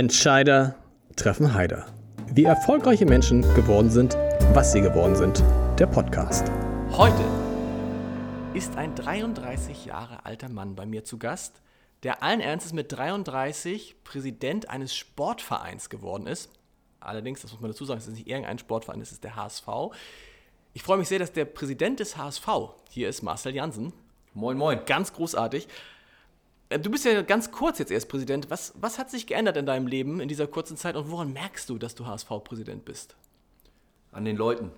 Entscheider treffen Heider. Wie erfolgreiche Menschen geworden sind, was sie geworden sind. Der Podcast. Heute ist ein 33 Jahre alter Mann bei mir zu Gast, der allen Ernstes mit 33 Präsident eines Sportvereins geworden ist. Allerdings, das muss man dazu sagen, es ist nicht irgendein Sportverein, es ist der HSV. Ich freue mich sehr, dass der Präsident des HSV hier ist, Marcel Jansen. Moin, moin. Ganz großartig. Äh, Du bist ja ganz kurz jetzt erst Präsident. Was, was hat sich geändert in deinem Leben in dieser kurzen Zeit und woran merkst du, dass du HSV-Präsident bist? An den Leuten.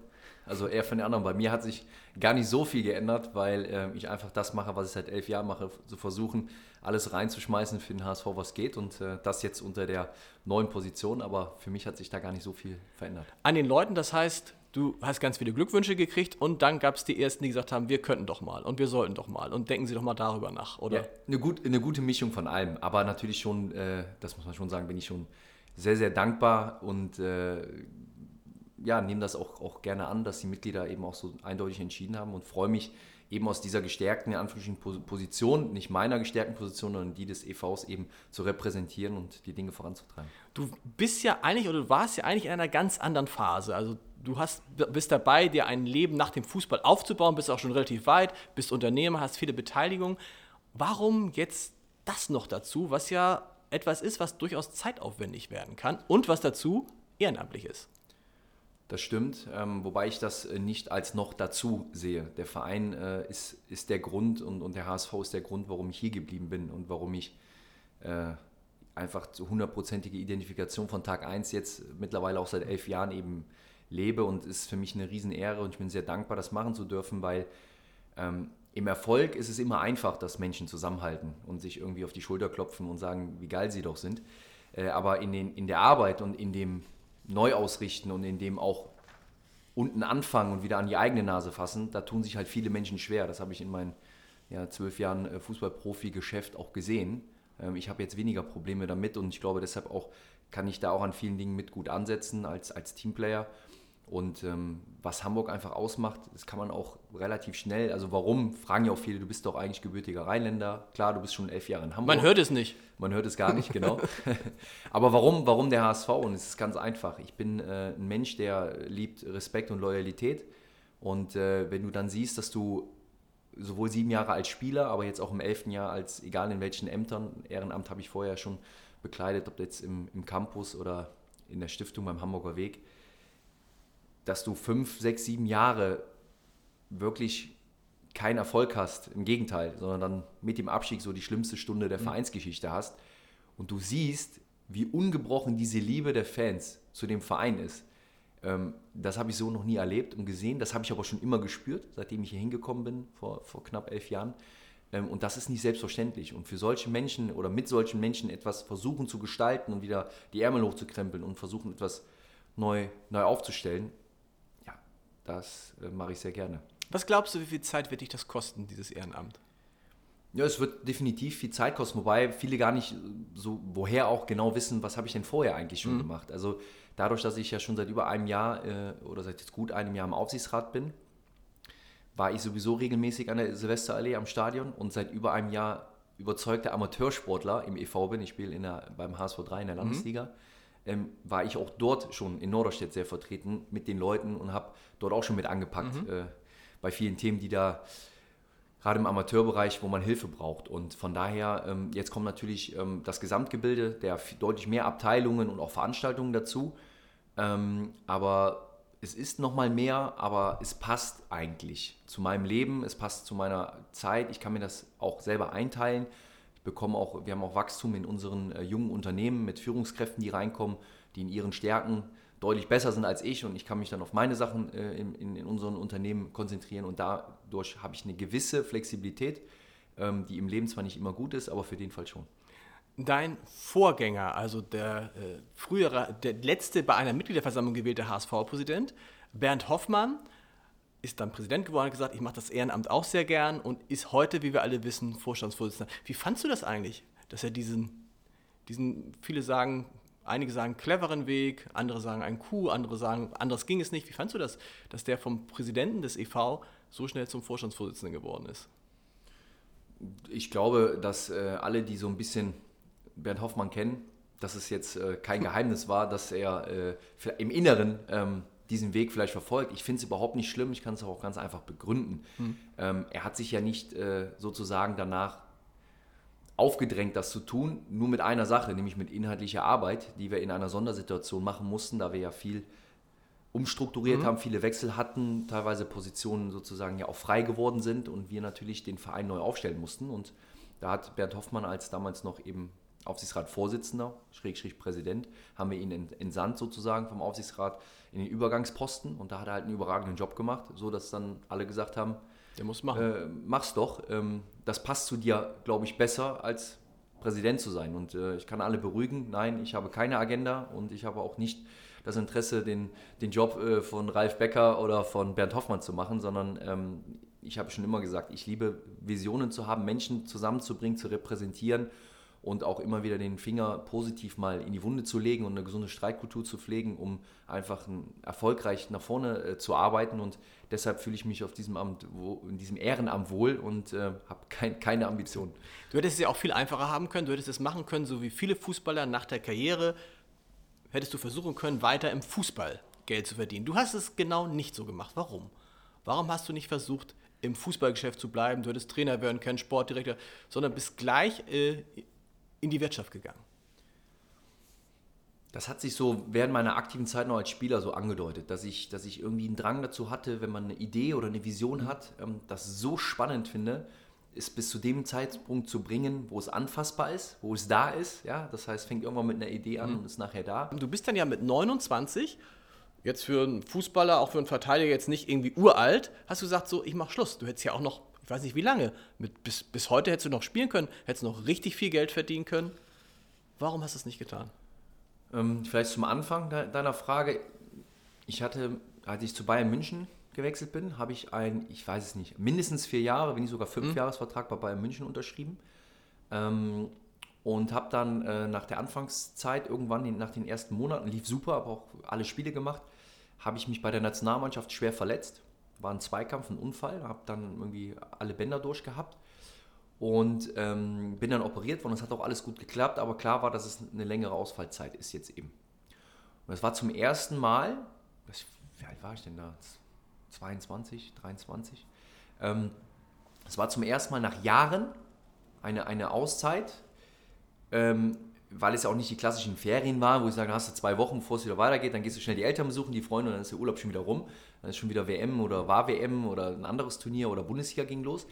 Also eher von den anderen. Bei mir hat sich gar nicht so viel geändert, weil äh, ich einfach das mache, was ich seit elf Jahren mache, zu versuchen, alles reinzuschmeißen für den HSV, was geht. Und äh, das jetzt unter der neuen Position. Aber für mich hat sich da gar nicht so viel verändert. An den Leuten, das heißt, du hast ganz viele Glückwünsche gekriegt und dann gab es die Ersten, die gesagt haben, wir könnten doch mal und wir sollten doch mal und denken Sie doch mal darüber nach, oder? Ja, eine, gut, eine gute Mischung von allem. Aber natürlich schon, äh, das muss man schon sagen, bin ich schon sehr, sehr dankbar und äh, ja, nehme das auch, auch gerne an, dass die Mitglieder eben auch so eindeutig entschieden haben und freue mich eben aus dieser gestärkten, in Anführungsstrichen, Position, nicht meiner gestärkten Position, sondern die des EVs eben zu repräsentieren und die Dinge voranzutreiben. Du bist ja eigentlich oder du warst ja eigentlich in einer ganz anderen Phase. Also du hast, bist dabei, dir ein Leben nach dem Fußball aufzubauen, bist auch schon relativ weit, bist Unternehmer, hast viele Beteiligungen. Warum jetzt das noch dazu, was ja etwas ist, was durchaus zeitaufwendig werden kann und was dazu ehrenamtlich ist? Das stimmt, ähm, wobei ich das äh, nicht als noch dazu sehe. Der Verein äh, ist, ist der Grund und, und der HSV ist der Grund, warum ich hier geblieben bin und warum ich äh, einfach zu hundertprozentige Identifikation von Tag 1 jetzt mittlerweile auch seit elf Jahren eben lebe und ist für mich eine Riesenehre und ich bin sehr dankbar, das machen zu dürfen, weil ähm, im Erfolg ist es immer einfach, dass Menschen zusammenhalten und sich irgendwie auf die Schulter klopfen und sagen, wie geil sie doch sind. Äh, aber in, den, in der Arbeit und in dem Neuausrichten und in dem auch unten anfangen und wieder an die eigene Nase fassen, da tun sich halt viele Menschen schwer. Das habe ich in meinen ja, zwölf Jahren äh, Fußballprofi-Geschäft auch gesehen. Ähm, ich habe jetzt weniger Probleme damit und ich glaube deshalb auch kann ich da auch an vielen Dingen mit gut ansetzen als, als Teamplayer. Und ähm, was Hamburg einfach ausmacht, das kann man auch relativ schnell, also warum, fragen ja auch viele, du bist doch eigentlich gebürtiger Rheinländer. Klar, du bist schon elf Jahre in Hamburg. Man hört es nicht. Man hört es gar nicht, genau. Aber warum, warum der HSV? Und es ist ganz einfach. Ich bin äh, ein Mensch, der liebt Respekt und Loyalität. Und äh, wenn du dann siehst, dass du sowohl sieben Jahre als Spieler, aber jetzt auch im elften Jahr als, egal in welchen Ämtern, Ehrenamt habe ich vorher schon bekleidet, ob jetzt im, im Campus oder in der Stiftung beim Hamburger Weg, dass du fünf, sechs, sieben Jahre wirklich keinen Erfolg hast, im Gegenteil, sondern dann mit dem Abstieg so die schlimmste Stunde der Vereinsgeschichte hast und du siehst, wie ungebrochen diese Liebe der Fans zu dem Verein ist. Ähm, das habe ich so noch nie erlebt und gesehen, das habe ich aber schon immer gespürt, seitdem ich hier hingekommen bin, vor, vor knapp elf Jahren. Ähm, und das ist nicht selbstverständlich. Und für solche Menschen oder mit solchen Menschen etwas versuchen zu gestalten und wieder die Ärmel hochzukrempeln und versuchen etwas neu, neu aufzustellen, das äh, mache ich sehr gerne. Was glaubst du, wie viel Zeit wird dich das kosten, dieses Ehrenamt? Ja, es wird definitiv viel Zeit kosten, wobei viele gar nicht so, woher auch genau wissen, was habe ich denn vorher eigentlich schon Mhm. gemacht. Also dadurch, dass ich ja schon seit über einem Jahr äh, oder seit jetzt gut einem Jahr im Aufsichtsrat bin, war ich sowieso regelmäßig an der Silvesterallee am Stadion und seit über einem Jahr überzeugter Amateursportler im EV bin. Ich spiele in der, beim HSV 3 in der Landesliga. Ähm, war ich auch dort schon in Norderstedt sehr vertreten mit den Leuten und habe dort auch schon mit angepackt äh, bei vielen Themen, die da gerade im Amateurbereich, wo man Hilfe braucht. Und von daher, ähm, jetzt kommt natürlich ähm, das Gesamtgebilde, der deutlich mehr Abteilungen und auch Veranstaltungen dazu. Ähm, aber es ist nochmal mehr, aber es passt eigentlich zu meinem Leben, es passt zu meiner Zeit. Ich kann mir das auch selber einteilen. Ich bekomme auch, wir haben auch Wachstum in unseren äh, jungen Unternehmen mit Führungskräften, die reinkommen, die in ihren Stärken deutlich besser sind als ich und ich kann mich dann auf meine Sachen äh, in, in, in unseren Unternehmen konzentrieren und dadurch habe ich eine gewisse Flexibilität, ähm, die im Leben zwar nicht immer gut ist, aber für den Fall schon. Dein Vorgänger, also der äh, frühere, der letzte bei einer Mitgliederversammlung gewählte HSV-Präsident, Bernd Hoffmann, ist dann Präsident geworden und hat gesagt, ich mache das Ehrenamt auch sehr gern und ist heute, wie wir alle wissen, Vorstandsvorsitzender. Wie fandst du das eigentlich, dass er diesen, diesen, viele sagen, einige sagen cleveren Weg, andere sagen ein Coup, andere sagen, anders ging es nicht. Wie fandst du das, dass der vom Präsidenten des EV so schnell zum Vorstandsvorsitzenden geworden ist? Ich glaube, dass äh, alle, die so ein bisschen Bernd Hoffmann kennen, dass es jetzt äh, kein Geheimnis war, dass er äh, im Inneren ähm, diesen Weg vielleicht verfolgt. Ich finde es überhaupt nicht schlimm, ich kann es auch ganz einfach begründen. Mhm. Ähm, er hat sich ja nicht äh, sozusagen danach aufgedrängt, das zu tun, nur mit einer Sache, nämlich mit inhaltlicher Arbeit, die wir in einer Sondersituation machen mussten, da wir ja viel umstrukturiert mhm. haben, viele Wechsel hatten, teilweise Positionen sozusagen ja auch frei geworden sind und wir natürlich den Verein neu aufstellen mussten. Und da hat Bernd Hoffmann als damals noch eben Aufsichtsratsvorsitzender, Schrägstrich Präsident, haben wir ihn entsandt sozusagen vom Aufsichtsrat in den Übergangsposten und da hat er halt einen überragenden Job gemacht, so dass dann alle gesagt haben, der muss machen. Äh, mach's doch. Ähm, das passt zu dir, glaube ich, besser als Präsident zu sein. Und äh, ich kann alle beruhigen. Nein, ich habe keine Agenda und ich habe auch nicht das Interesse, den, den Job äh, von Ralf Becker oder von Bernd Hoffmann zu machen, sondern ähm, ich habe schon immer gesagt, ich liebe Visionen zu haben, Menschen zusammenzubringen, zu repräsentieren und auch immer wieder den Finger positiv mal in die Wunde zu legen und eine gesunde Streitkultur zu pflegen, um einfach erfolgreich nach vorne äh, zu arbeiten. Und deshalb fühle ich mich auf diesem Amt, wo, in diesem Ehrenamt wohl und äh, habe kein, keine Ambitionen. Du hättest es ja auch viel einfacher haben können, du hättest es machen können, so wie viele Fußballer nach der Karriere, hättest du versuchen können, weiter im Fußball Geld zu verdienen. Du hast es genau nicht so gemacht. Warum? Warum hast du nicht versucht, im Fußballgeschäft zu bleiben? Du hättest Trainer werden können, Sportdirektor, sondern bist gleich äh, in die Wirtschaft gegangen? Das hat sich so während meiner aktiven Zeit noch als Spieler so angedeutet, dass ich, dass ich irgendwie einen Drang dazu hatte, wenn man eine Idee oder eine Vision hat, ähm, das so spannend finde, es bis zu dem Zeitpunkt zu bringen, wo es anfassbar ist, wo es da ist. Ja? Das heißt, fängt irgendwann mit einer Idee an mhm. und ist nachher da. Du bist dann ja mit 29, jetzt für einen Fußballer, auch für einen Verteidiger jetzt nicht irgendwie uralt, hast du gesagt, so, ich mach Schluss. Du hättest ja auch noch ich weiß nicht wie lange, mit, bis, bis heute hättest du noch spielen können, hättest noch richtig viel Geld verdienen können. Warum hast du es nicht getan? Ähm, vielleicht zum Anfang de deiner Frage. Ich hatte, als ich zu Bayern München gewechselt bin, habe ich ein, ich weiß es nicht, mindestens vier Jahre, wenn nicht sogar fünf mhm. Jahresvertrag bei Bayern München unterschrieben. Ähm, und habe dann äh, nach der Anfangszeit irgendwann, nach den ersten Monaten, lief super, habe auch alle Spiele gemacht, habe ich mich bei der Nationalmannschaft schwer verletzt war ein Zweikampf, ein Unfall, habe dann irgendwie alle Bänder durchgehabt und ähm, bin dann operiert worden. Es hat auch alles gut geklappt, aber klar war, dass es eine längere Ausfallzeit ist jetzt eben. Und es war zum ersten Mal, wie alt war ich denn da? 22, 23. Ähm, es war zum ersten Mal nach Jahren eine, eine Auszeit. Ähm, weil es ja auch nicht die klassischen Ferien waren, wo ich sage, hast du zwei Wochen, bevor es wieder weitergeht, dann gehst du schnell die Eltern besuchen, die Freunde und dann ist der Urlaub schon wieder rum. Dann ist schon wieder WM oder war WM oder ein anderes Turnier oder Bundesliga ging los.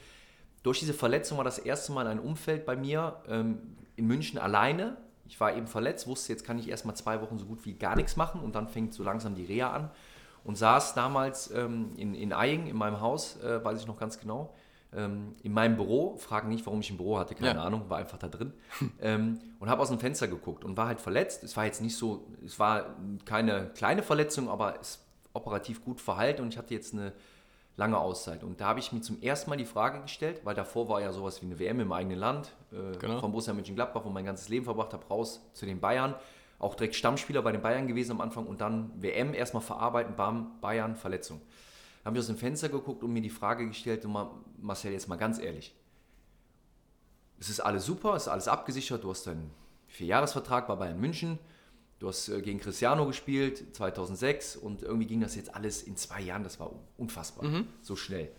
Durch diese Verletzung war das erste Mal ein Umfeld bei mir ähm, in München alleine. Ich war eben verletzt, wusste, jetzt kann ich erstmal zwei Wochen so gut wie gar nichts machen und dann fängt so langsam die Reha an. Und saß damals ähm, in, in Eying, in meinem Haus, äh, weiß ich noch ganz genau, ähm, in meinem Büro, fragen nicht, warum ich ein Büro hatte, keine ja. Ahnung, war einfach da drin ähm, und habe aus dem Fenster geguckt und war halt verletzt. Es war jetzt nicht so, es war keine kleine Verletzung, aber es operativ gut verheilt und ich hatte jetzt eine lange Auszeit. Und da habe ich mir zum ersten Mal die Frage gestellt, weil davor war ja sowas wie eine WM im eigenen Land, äh, genau. von Borussia Mönchengladbach, wo mein ganzes Leben verbracht habe, raus zu den Bayern. Auch direkt Stammspieler bei den Bayern gewesen am Anfang und dann WM erstmal verarbeiten, bam, Bayern, Verletzung habe ich aus dem Fenster geguckt und mir die Frage gestellt, mal, Marcel, jetzt mal ganz ehrlich. Es ist alles super, es ist alles abgesichert, du hast deinen Vierjahresvertrag bei Bayern München, du hast äh, gegen Cristiano gespielt, 2006 und irgendwie ging das jetzt alles in zwei Jahren, das war unfassbar, mhm. so schnell.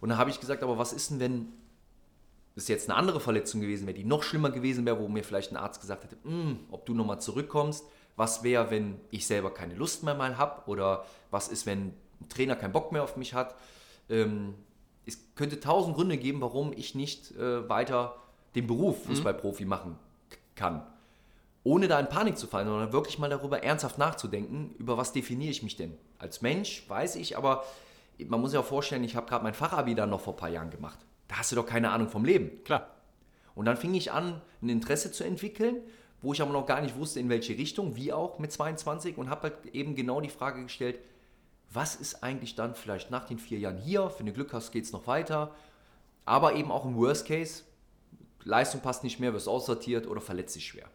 Und dann habe ich gesagt, aber was ist denn, wenn es jetzt eine andere Verletzung gewesen wäre, die noch schlimmer gewesen wäre, wo mir vielleicht ein Arzt gesagt hätte, hm, ob du nochmal zurückkommst, was wäre, wenn ich selber keine Lust mehr mal habe oder was ist, wenn ein Trainer keinen Bock mehr auf mich hat. Ähm, es könnte tausend Gründe geben, warum ich nicht äh, weiter den Beruf mhm. Fußballprofi mhm. machen kann. Ohne da in Panik zu fallen, sondern wirklich mal darüber ernsthaft nachzudenken, über was definiere ich mich denn. Als Mensch weiß ich, aber man muss sich auch vorstellen, ich habe gerade mein Fachabi dann noch vor ein paar Jahren gemacht. Da hast du doch keine Ahnung vom Leben. Klar. Und dann fing ich an, ein Interesse zu entwickeln, wo ich aber noch gar nicht wusste, in welche Richtung, wie auch mit 22 und habe halt eben genau die Frage gestellt, was ist eigentlich dann vielleicht nach den vier Jahren hier, wenn du Glück hast, geht es noch weiter, aber eben auch im Worst Case, Leistung passt nicht mehr, wirst aussortiert oder verletzt dich schwer.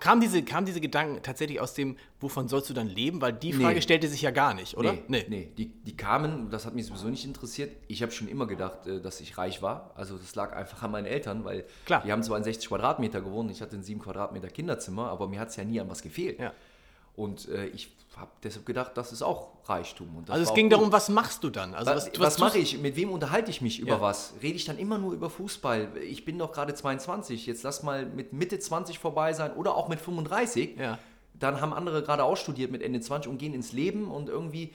Kam diese, kam diese Gedanken tatsächlich aus dem, wovon sollst du dann leben? Weil die Frage Nee. stellte sich ja gar nicht, oder? Nee, nee. Die, die kamen, das hat mich sowieso nicht interessiert. Ich habe schon immer gedacht, äh, dass ich reich war. Also das lag einfach an meinen Eltern, weil Klar. die haben zwar in 60 Quadratmeter gewohnt, ich hatte ein 7 Quadratmeter Kinderzimmer, aber mir hat es ja nie an was gefehlt. Ja. Und äh, ich habe deshalb gedacht, das ist auch Reichtum. Also es auch ging gut. darum, was machst du dann? Also Was, was, was, mache ich? Mit wem unterhalte ich mich über Ja. was? Rede ich dann immer nur über Fußball? Ich bin doch gerade 22, jetzt lass mal mit Mitte 20 vorbei sein oder auch mit 35. Ja. Dann haben andere gerade ausstudiert mit Ende 20 und gehen ins Leben und irgendwie,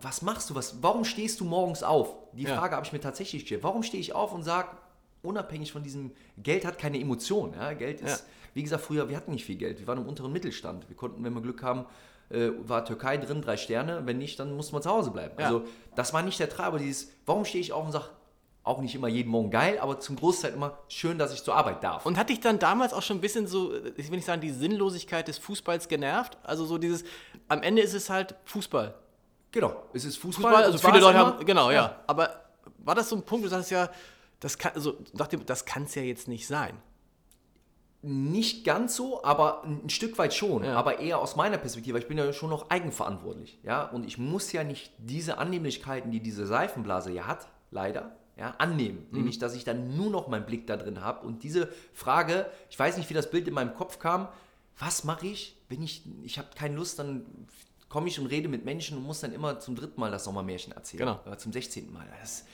was machst du? Was, warum stehst du morgens auf? Die Ja. Frage habe ich mir tatsächlich gestellt. Warum stehe ich auf und sage, unabhängig von diesem, Geld hat keine Emotion. Geld ist, wie gesagt, früher, wir hatten nicht viel Geld. Wir waren im unteren Mittelstand. Wir konnten, wenn wir Glück haben, äh, war Türkei drin, drei Sterne. Wenn nicht, dann musste man zu Hause bleiben. Ja. Also das war nicht der Treiber. Dieses, warum stehe ich auf und sage, auch nicht immer jeden Morgen geil, aber zum Großteil immer schön, dass ich zur Arbeit darf. Und hat dich dann damals auch schon ein bisschen so, ich will nicht sagen, die Sinnlosigkeit des Fußballs genervt? Also so dieses, am Ende ist es halt Fußball. genau, es ist Fußball. Fußball, also viele Leute immer. haben, genau, ja. Aber war das so ein Punkt, du sagst ja, das kann, also nach dem, das kann es ja jetzt nicht sein. Nicht ganz so, aber ein Stück weit schon. Ja. Aber eher aus meiner Perspektive. Ich bin ja schon noch eigenverantwortlich. Ja? Und ich muss ja nicht diese Annehmlichkeiten, die diese Seifenblase ja hat, leider, ja, annehmen. Mhm. Nämlich, dass ich dann nur noch meinen Blick da drin habe. Und diese Frage, ich weiß nicht, wie das Bild in meinem Kopf kam, was mache ich, wenn ich, ich habe keine Lust, dann komme ich und rede mit Menschen und muss dann immer zum dritten Mal das Sommermärchen erzählen. Genau. Oder zum 16. Mal. Das,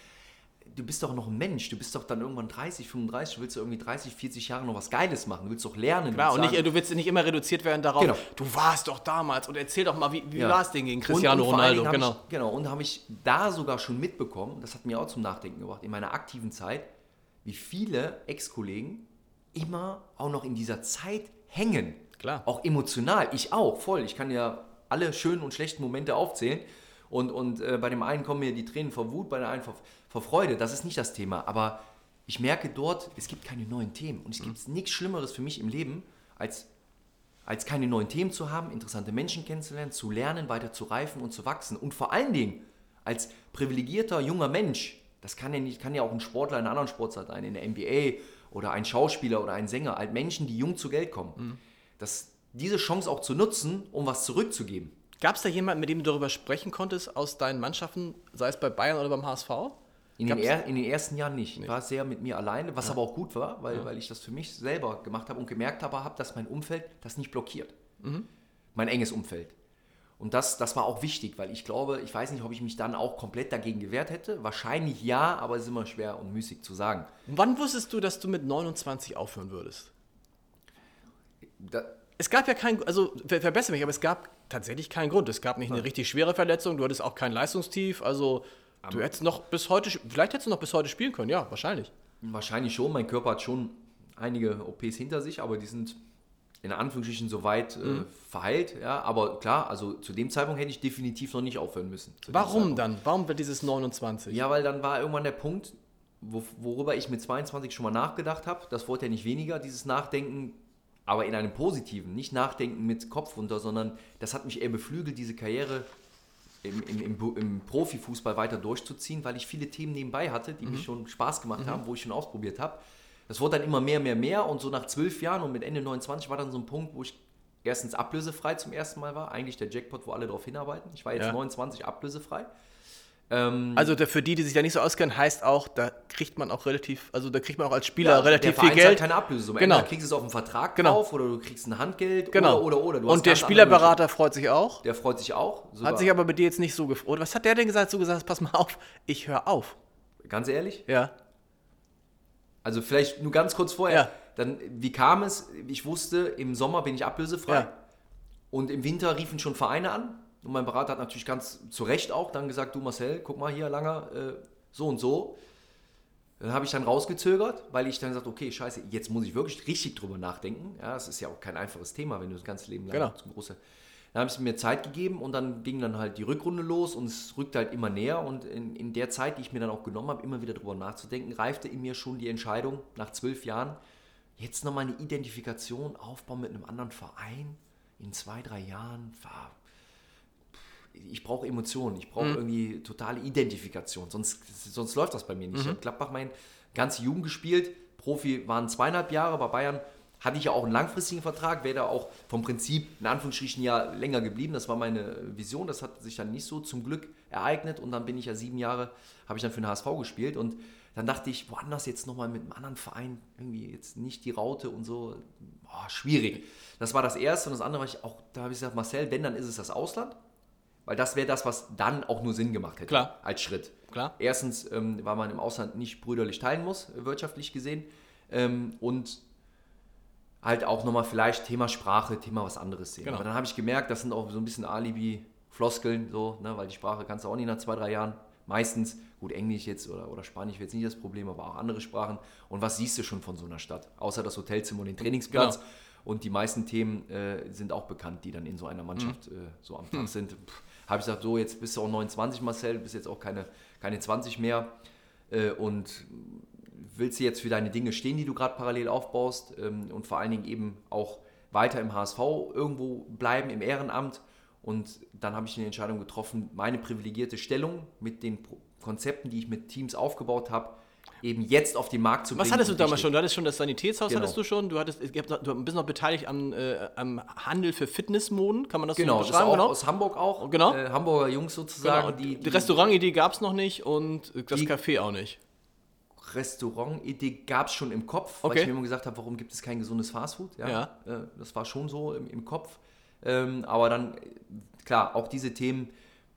du bist doch noch ein Mensch, du bist doch dann irgendwann 30, 35, du willst doch irgendwie 30, 40 Jahre noch was Geiles machen, du willst doch lernen. Willst und nicht, du willst nicht immer reduziert werden darauf, Genau. du warst doch damals und erzähl doch mal, wie, wie Ja. war es denn gegen Cristiano und, und Ronaldo? Genau. Ich, genau, und habe ich da sogar schon mitbekommen, das hat mir auch zum Nachdenken gebracht, in meiner aktiven Zeit, wie viele Ex-Kollegen immer auch noch in dieser Zeit hängen. Klar. Auch emotional, ich auch, voll. Ich kann ja alle schönen und schlechten Momente aufzählen. Und, und äh, bei dem einen kommen mir die Tränen vor Wut, bei der einen vor, vor Freude. Das ist nicht das Thema. Aber ich merke dort, es gibt keine neuen Themen. Und es Mhm. gibt nichts Schlimmeres für mich im Leben, als als keine neuen Themen zu haben, interessante Menschen kennenzulernen, zu lernen, weiter zu reifen und zu wachsen. Und vor allen Dingen als privilegierter junger Mensch, das kann ja, nicht, kann ja auch ein Sportler in einer anderen Sportart sein, in der NBA oder ein Schauspieler oder ein Sänger, halt Menschen, die jung zu Geld kommen. Das, diese Chance auch zu nutzen, um was zurückzugeben. Gab es da jemanden, mit dem du darüber sprechen konntest aus deinen Mannschaften, sei es bei Bayern oder beim HSV? In den, er, in den ersten Jahren nicht. Ich war sehr mit mir alleine, was aber auch gut war, weil, weil ich das für mich selber gemacht habe und gemerkt habe, hab, dass mein Umfeld das nicht blockiert. Mein enges Umfeld. Und das, das war auch wichtig, weil ich glaube, ich weiß nicht, ob ich mich dann auch komplett dagegen gewehrt hätte. Wahrscheinlich ja, aber es ist immer schwer und müßig zu sagen. Wann wusstest du, dass du mit 29 aufhören würdest? Da, Es gab ja keinen, also ver verbessere mich, aber es gab tatsächlich keinen Grund. Es gab nicht eine richtig schwere Verletzung, du hattest auch kein Leistungstief, also du hättest noch bis heute, vielleicht hättest du noch bis heute spielen können, ja, wahrscheinlich. wahrscheinlich schon. Mein Körper hat schon einige OPs hinter sich, aber die sind in Anführungsstrichen soweit Mhm. äh, verheilt. Ja, aber klar, also zu dem Zeitpunkt hätte ich definitiv noch nicht aufhören müssen. Warum dann? Warum wird dieses 29? Ja, weil dann war irgendwann der Punkt, wo, worüber ich mit 22 schon mal nachgedacht habe. Das wurde ja nicht weniger, dieses Nachdenken, aber in einem positiven. Nicht Nachdenken mit Kopf runter, sondern das hat mich eher beflügelt, diese Karriere im, im, im, im Profifußball weiter durchzuziehen, weil ich viele Themen nebenbei hatte, die mich schon Spaß gemacht haben, wo ich schon ausprobiert habe. Das wurde dann immer mehr, mehr, mehr und so nach zwölf Jahren und mit Ende 29 war dann so ein Punkt, wo ich erstens ablösefrei zum ersten Mal war. Eigentlich der Jackpot, wo alle darauf hinarbeiten. Ich war jetzt Ja. 29 ablösefrei. Ähm, Also für die, die sich da nicht so auskennen, heißt auch, da kriegt man auch relativ, also da kriegt man auch als Spieler Ja, relativ der viel Geld. keine Ablösesumme. Genau. Entweder kriegst du es auf einen Vertrag Genau. drauf oder du kriegst ein Handgeld Genau. oder, oder, oder. Du Und der Spielerberater freut sich auch. Der freut sich auch. Sogar, Hat sich aber bei dir jetzt nicht so gefreut. Was hat der denn gesagt? So gesagt, pass mal auf, ich höre auf. ganz ehrlich, Ja. also vielleicht nur ganz kurz vorher. Ja. Dann, wie kam es? Ich wusste, im Sommer bin ich ablösefrei. Ja. Und im Winter riefen schon Vereine an. Und mein Berater hat natürlich ganz zu Recht auch dann gesagt, du Marcel, guck mal hier, Langer, äh, so und so. Dann habe ich dann rausgezögert, weil ich dann gesagt okay, scheiße, jetzt muss ich wirklich richtig drüber nachdenken. Ja, es ist ja auch kein einfaches Thema, wenn du das ganze Leben lang Genau. zum große. Dann habe ich mir Zeit gegeben und dann ging dann halt die Rückrunde los und es rückte halt immer näher. Und in, in der Zeit, die ich mir dann auch genommen habe, immer wieder drüber nachzudenken, reifte in mir schon die Entscheidung, nach zwölf Jahren, jetzt nochmal eine Identifikation aufbauen mit einem anderen Verein in zwei, drei Jahren. War, ich brauche Emotionen, ich brauche irgendwie totale Identifikation, sonst, sonst läuft das bei mir nicht. Ich habe Gladbach mein ganze Jugend gespielt, Profi waren zweieinhalb Jahre, bei Bayern hatte ich ja auch einen langfristigen Vertrag, wäre da auch vom Prinzip in Anführungsstrichen ja länger geblieben. Das war meine Vision. Das hat sich dann nicht so zum Glück ereignet. Und dann bin ich ja sieben Jahre, habe ich dann für den HSV gespielt. Und dann dachte ich, woanders jetzt nochmal mit einem anderen Verein, irgendwie jetzt nicht die Raute und so, boah, schwierig. Das war das Erste. Und das andere war ich auch, da habe ich gesagt, Marcel, wenn, dann ist es das Ausland. Weil das wäre das, was dann auch nur Sinn gemacht hätte Klar. als Schritt. Klar. Erstens, ähm, weil man im Ausland nicht brüderlich teilen muss, äh, wirtschaftlich gesehen. Ähm, und halt auch nochmal vielleicht Thema Sprache, Thema was anderes sehen. Genau. Aber dann habe ich gemerkt, das sind auch so ein bisschen Alibi-Floskeln, so, ne, weil die Sprache kannst du auch nicht nach zwei, drei Jahren. Meistens, gut, Englisch jetzt oder, oder Spanisch wäre jetzt nicht das Problem, aber auch andere Sprachen. Und was siehst du schon von so einer Stadt? Außer das Hotelzimmer und den Trainingsplatz. Genau. Und die meisten Themen äh, sind auch bekannt, die dann in so einer Mannschaft Mhm. äh, so am Tag sind. Habe ich gesagt, so, jetzt bist du auch 29, Marcel, bist jetzt auch keine, keine 20 mehr. Äh, und willst du jetzt für deine Dinge stehen, die du gerade parallel aufbaust ähm, und vor allen Dingen eben auch weiter im HSV irgendwo bleiben, im Ehrenamt. Und dann habe ich eine Entscheidung getroffen, meine privilegierte Stellung mit den Konzepten, die ich mit Teams aufgebaut habe, eben jetzt auf den Markt zu bringen. Was hattest du damals schon? Du hattest schon das Sanitätshaus, Genau. hattest du schon. Du, hattest, du bist noch beteiligt am, äh, am Handel für Fitnessmoden, kann man das Genau, so beschreiben? auch genau. aus Hamburg auch. Genau. Äh, Hamburger Jungs genau. sozusagen. Und Die, die, Restaurantidee gab es noch nicht und das Café auch nicht. Restaurantidee gab es schon im Kopf, weil Okay. ich mir immer gesagt habe, warum gibt es kein gesundes Fastfood? Ja, Ja. Äh, das war schon so im, im Kopf. Ähm, aber dann, äh, klar, auch diese Themen,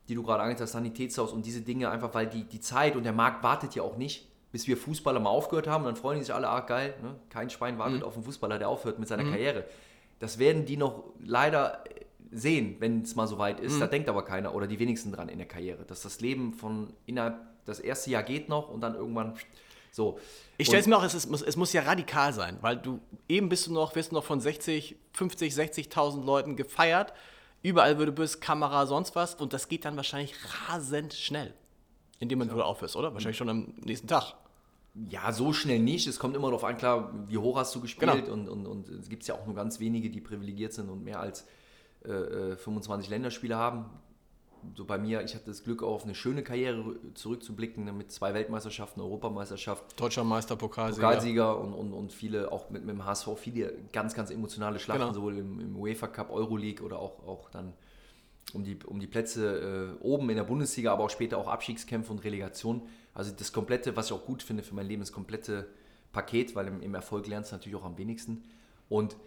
die du gerade angesprochen hast, Sanitätshaus und diese Dinge, einfach weil die, die Zeit und der Markt wartet ja auch nicht, bis wir Fußballer mal aufgehört haben. Dann freuen die sich alle, ah geil, ne? kein Schwein Mhm. wartet auf einen Fußballer, der aufhört mit seiner Karriere. Das werden die noch leider sehen, wenn es mal so weit Mhm. ist. Da denkt aber keiner oder die wenigsten dran in der Karriere, dass das Leben von innerhalb, das erste Jahr geht noch und dann irgendwann so. Ich stelle es mir auch, es, ist, muss- es muss ja radikal sein, weil du eben bist du noch, wirst du noch von 60, 50, 60.000 Leuten gefeiert. Überall würde bist, Kamera, sonst was. Und das geht dann wahrscheinlich rasend schnell. In dem Moment, wo du aufhörst, oder? Wahrscheinlich schon am nächsten Tag. Ja, so schnell nicht. Es kommt immer darauf an, klar, wie hoch hast du gespielt Genau. und, und, und es gibt ja auch nur ganz wenige, die privilegiert sind und mehr als äh, äh, 25 Länderspiele haben. So bei mir, ich hatte das Glück, auf eine schöne Karriere zurückzublicken ne, mit zwei Weltmeisterschaften, Europameisterschaft, Deutscher Meister, Pokalsieger. Pokalsieger und, und, und viele, auch mit, mit dem HSV, viele ganz, ganz emotionale Schlachten, Genau. sowohl im, im UEFA Cup, Euroleague oder auch, auch dann um die, um die Plätze äh, oben in der Bundesliga, aber auch später auch Abstiegskämpfe und Relegation. Also das komplette, was ich auch gut finde für mein Leben, das komplette Paket, weil im, im Erfolg lernst du natürlich auch am wenigsten. Und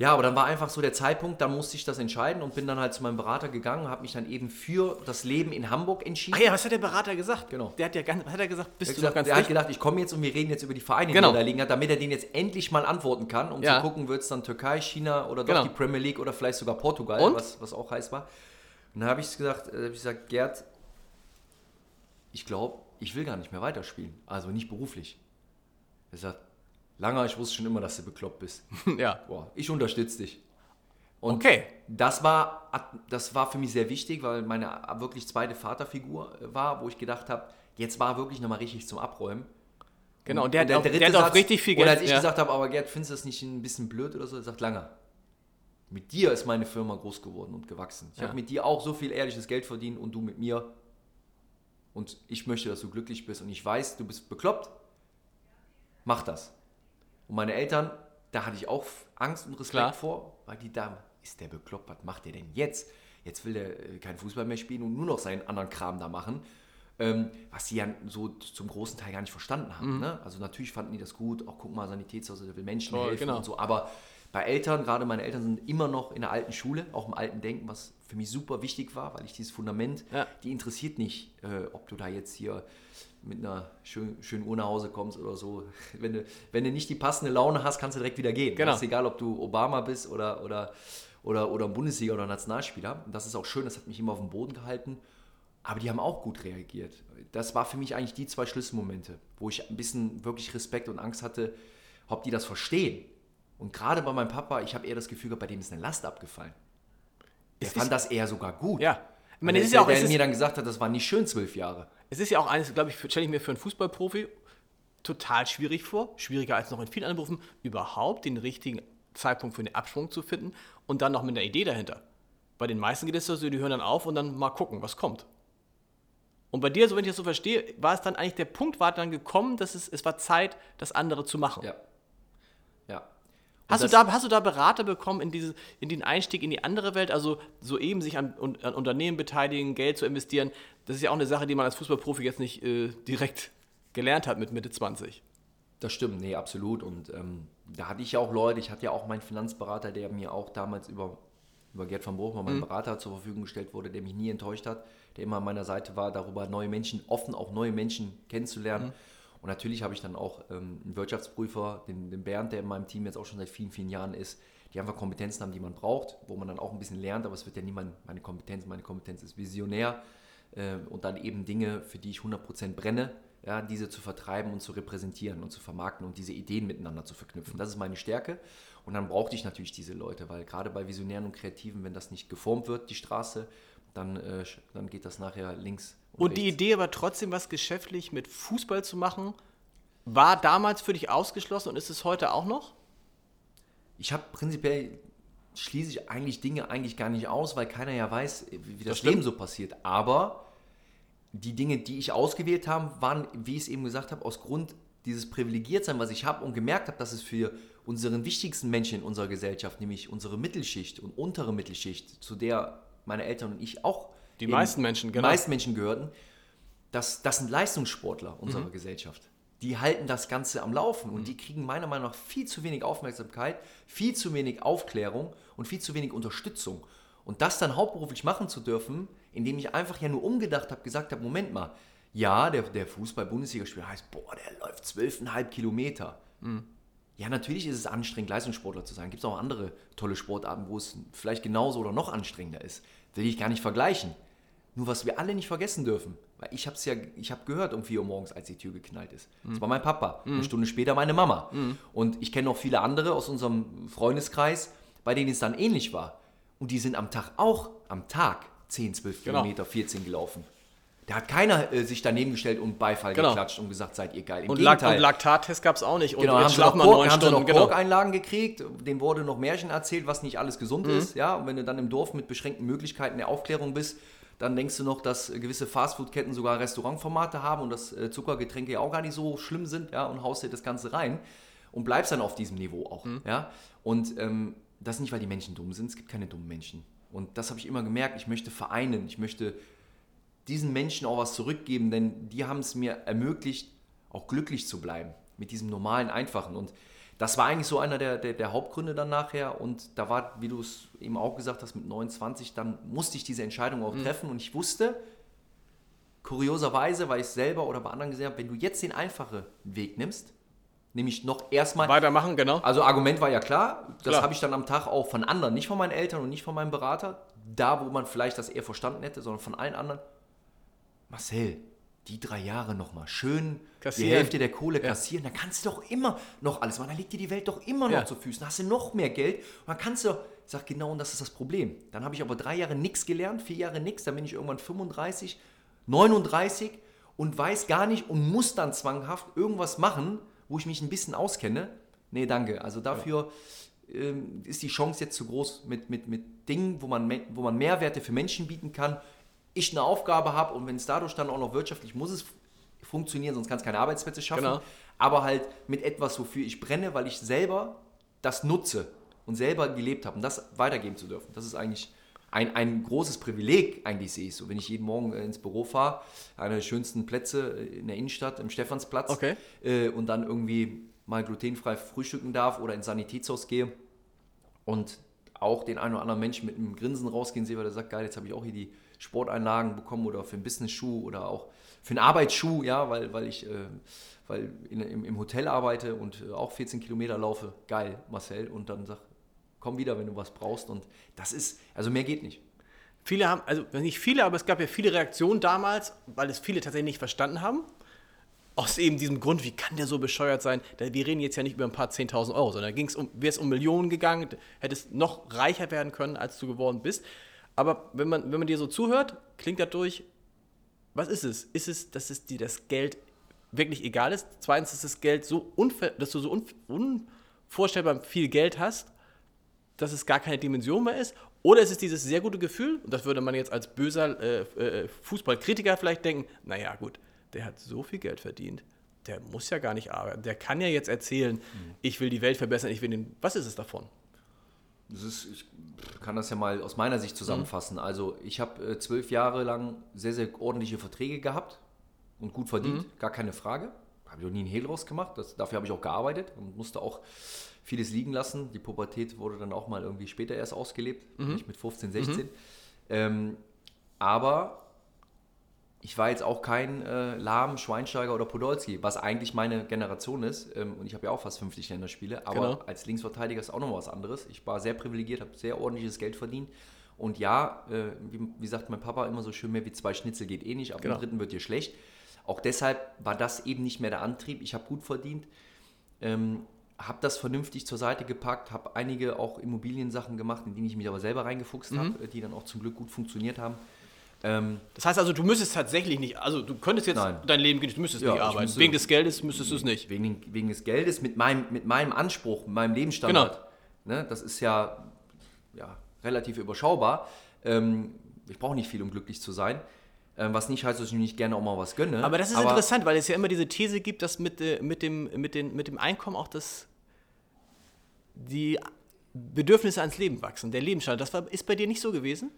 ja, aber dann war einfach so der Zeitpunkt, dann musste ich das entscheiden und bin dann halt zu meinem Berater gegangen, habe mich dann eben für das Leben in Hamburg entschieden. Ah ja, was hat der Berater gesagt? Genau. Der hat ja ganz, was hat er gesagt, bist Er hat du gesagt, ganz der hat gedacht, ich komme jetzt und wir reden jetzt über die Vereine, Genau. die er da liegen hat, damit er den jetzt endlich mal antworten kann, um Ja. zu gucken, wird es dann Türkei, China oder doch Genau. die Premier League oder vielleicht sogar Portugal, Und? Was, was auch heiß war. Und dann habe ich gesagt, äh, hab ich gesagt, Gerd, ich glaube, ich will gar nicht mehr weiterspielen, also nicht beruflich. Er sagt, Langer, ich wusste schon immer, dass du bekloppt bist. ja. Boah, ich unterstütze dich. Und Okay. das war, das war für mich sehr wichtig, weil meine wirklich zweite Vaterfigur war, wo ich gedacht habe, jetzt war wirklich nochmal richtig zum Abräumen. Genau, und der, Und hat, auch, dritte der hat auch Satz, richtig viel Geld. Oder als ich ja. gesagt habe, aber Gerd, findest du das nicht ein bisschen blöd oder so? Er sagt, Langer, mit dir ist meine Firma groß geworden und gewachsen. Ich Ja. habe mit dir auch so viel ehrliches Geld verdient und du mit mir. Und ich möchte, dass du glücklich bist. Und ich weiß, du bist bekloppt. Mach das. Und meine Eltern, da hatte ich auch Angst und Respekt Klar. vor, weil die da, ist der bekloppt, was macht der denn jetzt? Jetzt will der äh, keinen Fußball mehr spielen und nur noch seinen anderen Kram da machen. Ähm, was sie ja so zum großen Teil gar nicht verstanden haben. Mhm. Ne? Also natürlich fanden die das gut, auch guck mal, Sanitätshaus, der will Menschen Toll, helfen genau. und so. Aber bei Eltern, gerade meine Eltern sind immer noch in der alten Schule, auch im alten Denken, was für mich super wichtig war, weil ich dieses Fundament, Ja. die interessiert nicht, äh, ob du da jetzt hier mit einer schön, schönen Uhr nach Hause kommst oder so. Wenn du, wenn du nicht die passende Laune hast, kannst du direkt wieder gehen. Genau. Das ist egal, ob du Obama bist oder, oder, oder, oder Bundesliga oder Nationalspieler. Und das ist auch schön, das hat mich immer auf dem Boden gehalten. Aber die haben auch gut reagiert. Das war für mich eigentlich die zwei Schlüsselmomente, wo ich ein bisschen wirklich Respekt und Angst hatte, ob die das verstehen. Und gerade bei meinem Papa, ich habe eher das Gefühl gehabt, bei dem ist eine Last abgefallen. Der Es fand das eher sogar gut. Ja. Ich meine, es ist ja auch, der es ist, mir dann gesagt hat, das war nicht schön zwölf Jahre. es ist ja auch eines, glaube ich, stelle ich mir für einen Fußballprofi total schwierig vor, schwieriger als noch in vielen anderen Berufen, überhaupt den richtigen Zeitpunkt für den Absprung zu finden und dann noch mit einer Idee dahinter. Bei den meisten geht es so, die hören dann auf und dann mal gucken, was kommt. Und bei dir, so wenn ich das so verstehe, war es dann eigentlich der Punkt, war dann gekommen, dass es, es war Zeit, das andere zu machen. Ja. Hast du, da, hast du da Berater bekommen in, diese, in den Einstieg in die andere Welt? Also soeben sich an, an Unternehmen beteiligen, Geld zu investieren. Das ist ja auch eine Sache, die man als Fußballprofi jetzt nicht äh, direkt gelernt hat mit Mitte 20. Das stimmt, nee, absolut. Und ähm, da hatte ich ja auch Leute, ich hatte ja auch meinen Finanzberater, der mir auch damals über, über Gerd van Bruch, mein Berater zur Verfügung gestellt wurde, der mich nie enttäuscht hat, der immer an meiner Seite war, darüber neue Menschen, offen auch neue Menschen kennenzulernen. Und natürlich habe ich dann auch ähm, einen Wirtschaftsprüfer, den, den Bernd, der in meinem Team jetzt auch schon seit vielen, vielen Jahren ist, die einfach Kompetenzen haben, die man braucht, wo man dann auch ein bisschen lernt, aber es wird ja niemand meine Kompetenz, meine Kompetenz ist visionär äh, und dann eben Dinge, für die ich 100% brenne, ja, diese zu vertreiben und zu repräsentieren und zu vermarkten und diese Ideen miteinander zu verknüpfen. Das ist meine Stärke. Und dann brauchte ich natürlich diese Leute, weil gerade bei Visionären und Kreativen, wenn das nicht geformt wird, die Straße, dann, äh, dann geht das nachher links. Und die rechts. Idee aber trotzdem was geschäftlich mit Fußball zu machen, war damals für dich ausgeschlossen und ist es heute auch noch? Ich habe prinzipiell schließe ich eigentlich Dinge eigentlich gar nicht aus, weil keiner ja weiß, wie, das, stimmt. Leben so passiert. Aber die Dinge, die ich ausgewählt habe, waren, wie ich es eben gesagt habe, aus Grund dieses Privilegiertsein, was ich habe und gemerkt habe, dass es für unseren wichtigsten Menschen in unserer Gesellschaft, nämlich unsere Mittelschicht und untere Mittelschicht, zu der meine Eltern und ich auch Die meisten Menschen, die genau. meisten Menschen gehörten, das, das sind Leistungssportler unserer Mhm. Gesellschaft. Die halten das Ganze am Laufen und die kriegen meiner Meinung nach viel zu wenig Aufmerksamkeit, viel zu wenig Aufklärung und viel zu wenig Unterstützung. Und das dann hauptberuflich machen zu dürfen, indem ich einfach ja nur umgedacht habe, gesagt habe, Moment mal, ja, der, der Fußball-Bundesligaspieler heißt, boah, der läuft 12,5 Kilometer. Ja, natürlich ist es anstrengend, Leistungssportler zu sein. Gibt es auch andere tolle Sportarten, wo es vielleicht genauso oder noch anstrengender ist. Will ich gar nicht vergleichen. Nur was wir alle nicht vergessen dürfen, weil ich habe es ja, ich habe gehört um 4 Uhr morgens, als die Tür geknallt ist. Das war mein Papa. Eine Stunde später meine Mama. Und ich kenne noch viele andere aus unserem Freundeskreis, bei denen es dann ähnlich war. Und die sind am Tag auch, am Tag 10, 12 Genau. Kilometer, 14 gelaufen. Da hat keiner äh, sich daneben gestellt und Beifall Genau. geklatscht und gesagt, seid ihr geil. Im Und, Lak und Laktattest gab es auch nicht. Und Genau, haben sie noch, Kork, haben sie noch. Genau. Korkeinlagen gekriegt, denen wurde noch Märchen erzählt, was nicht alles gesund Mhm. ist. Ja, und wenn du dann im Dorf mit beschränkten Möglichkeiten der Aufklärung bist, dann denkst du noch, dass gewisse Fastfood-Ketten sogar Restaurantformate haben und dass äh, Zuckergetränke ja auch gar nicht so schlimm sind, ja, und haust dir das Ganze rein und bleibst dann auf diesem Niveau auch. Mhm. Ja, und ähm, das nicht, weil die Menschen dumm sind, es gibt keine dummen Menschen. Und das habe ich immer gemerkt, ich möchte vereinen, ich möchte diesen Menschen auch was zurückgeben, denn die haben es mir ermöglicht, auch glücklich zu bleiben mit diesem normalen, einfachen. Und das war eigentlich so einer der, der, der Hauptgründe dann nachher. Und da war, wie du es eben auch gesagt hast, mit 29, dann musste ich diese Entscheidung auch treffen. Und ich wusste, kurioserweise, weil ich es selber oder bei anderen gesehen habe, wenn du jetzt den einfachen Weg nimmst, nämlich noch erstmal Weitermachen, genau. also Argument war ja klar, das habe ich dann am Tag auch von anderen, nicht von meinen Eltern und nicht von meinem Berater, da wo man vielleicht das eher verstanden hätte, sondern von allen anderen. Marcel, die drei Jahre nochmal schön Kassieren. die Hälfte der Kohle kassieren, dann kannst du doch immer noch alles machen, dann liegt dir die Welt doch immer noch Ja. zu Füßen, dann hast du noch mehr Geld und dann kannst du, ich sag genau, und das ist das Problem. Dann habe ich aber drei Jahre nichts gelernt, vier Jahre nichts, dann bin ich irgendwann 35, 39 und weiß gar nicht und muss dann zwanghaft irgendwas machen, wo ich mich ein bisschen auskenne. Nee, danke. Also dafür ähm, ist die Chance jetzt zu groß mit, mit, mit Dingen, wo man, wo man Mehrwerte für Menschen bieten kann. Ich eine Aufgabe habe und wenn es dadurch dann auch noch wirtschaftlich muss es funktionieren, sonst kann es keine Arbeitsplätze schaffen. Genau. Aber halt mit etwas, wofür ich brenne, weil ich selber das nutze und selber gelebt habe und das weitergeben zu dürfen. Das ist eigentlich ein, ein großes Privileg, eigentlich sehe ich so. Wenn ich jeden Morgen äh, ins Büro fahre, einer der schönsten Plätze äh, in der Innenstadt, im Stephansplatz, Okay. äh, und dann irgendwie mal glutenfrei frühstücken darf oder ins Sanitätshaus gehe und auch den einen oder anderen Menschen mit einem Grinsen rausgehen sehe, weil der sagt, geil, jetzt habe ich auch hier die Sporteinlagen bekommen oder für einen Business-Schuh oder auch für einen Arbeitsschuh, ja, weil, weil ich äh, weil in, im, im Hotel arbeite und äh, auch 14 Kilometer laufe. Geil, Marcel. Und dann sag, komm wieder, wenn du was brauchst. Und das ist, also mehr geht nicht. Viele haben, also nicht viele, aber es gab ja viele Reaktionen damals, weil es viele tatsächlich nicht verstanden haben. Aus eben diesem Grund, wie kann der so bescheuert sein? Wir reden jetzt ja nicht über ein paar 10.000 Euro, sondern um, wäre es um Millionen gegangen, hättest noch reicher werden können, als du geworden bist. Aber wenn man, wenn man dir so zuhört, klingt dadurch, was ist es? Ist es, dass es dir das Geld wirklich egal ist? Zweitens, dass das Geld so unver, dass du so un, unvorstellbar viel Geld hast, dass es gar keine Dimension mehr ist? Oder ist es dieses sehr gute Gefühl, und das würde man jetzt als böser äh, äh, Fußballkritiker vielleicht denken, naja gut, der hat so viel Geld verdient. der muss ja gar nicht arbeiten. Der kann ja jetzt erzählen, ich will die Welt verbessern, ich will den. Was ist es davon? Das ist, ich kann das ja mal aus meiner Sicht zusammenfassen. Also ich habe äh, zwölf Jahre lang sehr, sehr ordentliche Verträge gehabt und gut verdient, gar keine Frage. Habe ich auch nie einen Hehl draus gemacht. Das, dafür habe ich auch gearbeitet und musste auch vieles liegen lassen. Die Pubertät wurde dann auch mal irgendwie später erst ausgelebt, nicht mit 15, 16. Ähm, aber ich war jetzt auch kein äh, Lahm, Schweinsteiger oder Podolski, was eigentlich meine Generation ist. Ähm, und ich habe ja auch fast 50 Länderspiele. Aber Genau. als Linksverteidiger ist auch noch was anderes. Ich war sehr privilegiert, habe sehr ordentliches Geld verdient. Und ja, äh, wie, wie sagt mein Papa immer so schön, mehr wie zwei Schnitzel geht eh nicht. Ab Genau. dem dritten wird dir schlecht. Auch deshalb war das eben nicht mehr der Antrieb. Ich habe gut verdient. Ähm, habe das vernünftig zur Seite gepackt, habe einige auch Immobiliensachen gemacht, in die ich mich aber selber reingefuchst habe, die dann auch zum Glück gut funktioniert haben. Ähm, Das heißt also, du müsstest tatsächlich nicht, also du könntest jetzt Nein. dein Leben genießen, du müsstest Ja, nicht ich arbeiten. müsste- Wegen des Geldes müsstest du es nicht. wegen, wegen des Geldes, mit meinem, mit meinem Anspruch, mit meinem Lebensstandard. Ne, das ist ja, ja relativ überschaubar. Ähm, ich brauche nicht viel, um glücklich zu sein. Ähm, was nicht heißt, dass ich mir nicht gerne auch mal was gönne. Aber das ist interessant, weil es ja immer diese These gibt, dass mit, äh, mit, dem, mit, den, mit dem Einkommen auch das, die Bedürfnisse ans Leben wachsen, der Lebensstandard. Das war, ist bei dir nicht so gewesen?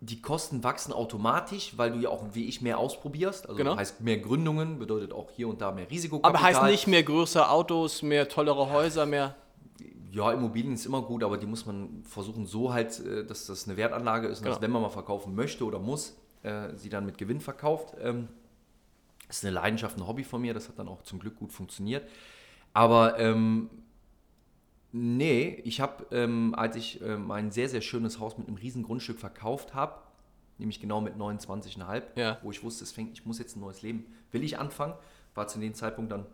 Die Kosten wachsen automatisch, weil du ja auch wie ich mehr ausprobierst. Also Genau. heißt mehr Gründungen, bedeutet auch hier und da mehr Risikokapital. Aber heißt nicht mehr größere Autos, mehr tollere Häuser, mehr. Ja, Immobilien ist immer gut, aber die muss man versuchen so halt, äh, dass das eine Wertanlage ist und dass, Genau. wenn man mal verkaufen möchte oder muss, äh, sie dann mit Gewinn verkauft. Ähm, Das ist eine Leidenschaft, ein Hobby von mir, das hat dann auch zum Glück gut funktioniert. Aber ähm, nee, ich habe, ähm, als ich äh, mein sehr, sehr schönes Haus mit einem riesen Grundstück verkauft habe, nämlich genau mit 29,5, Ja. wo ich wusste, es fängt, ich muss jetzt ein neues Leben, will ich anfangen, war zu dem Zeitpunkt dann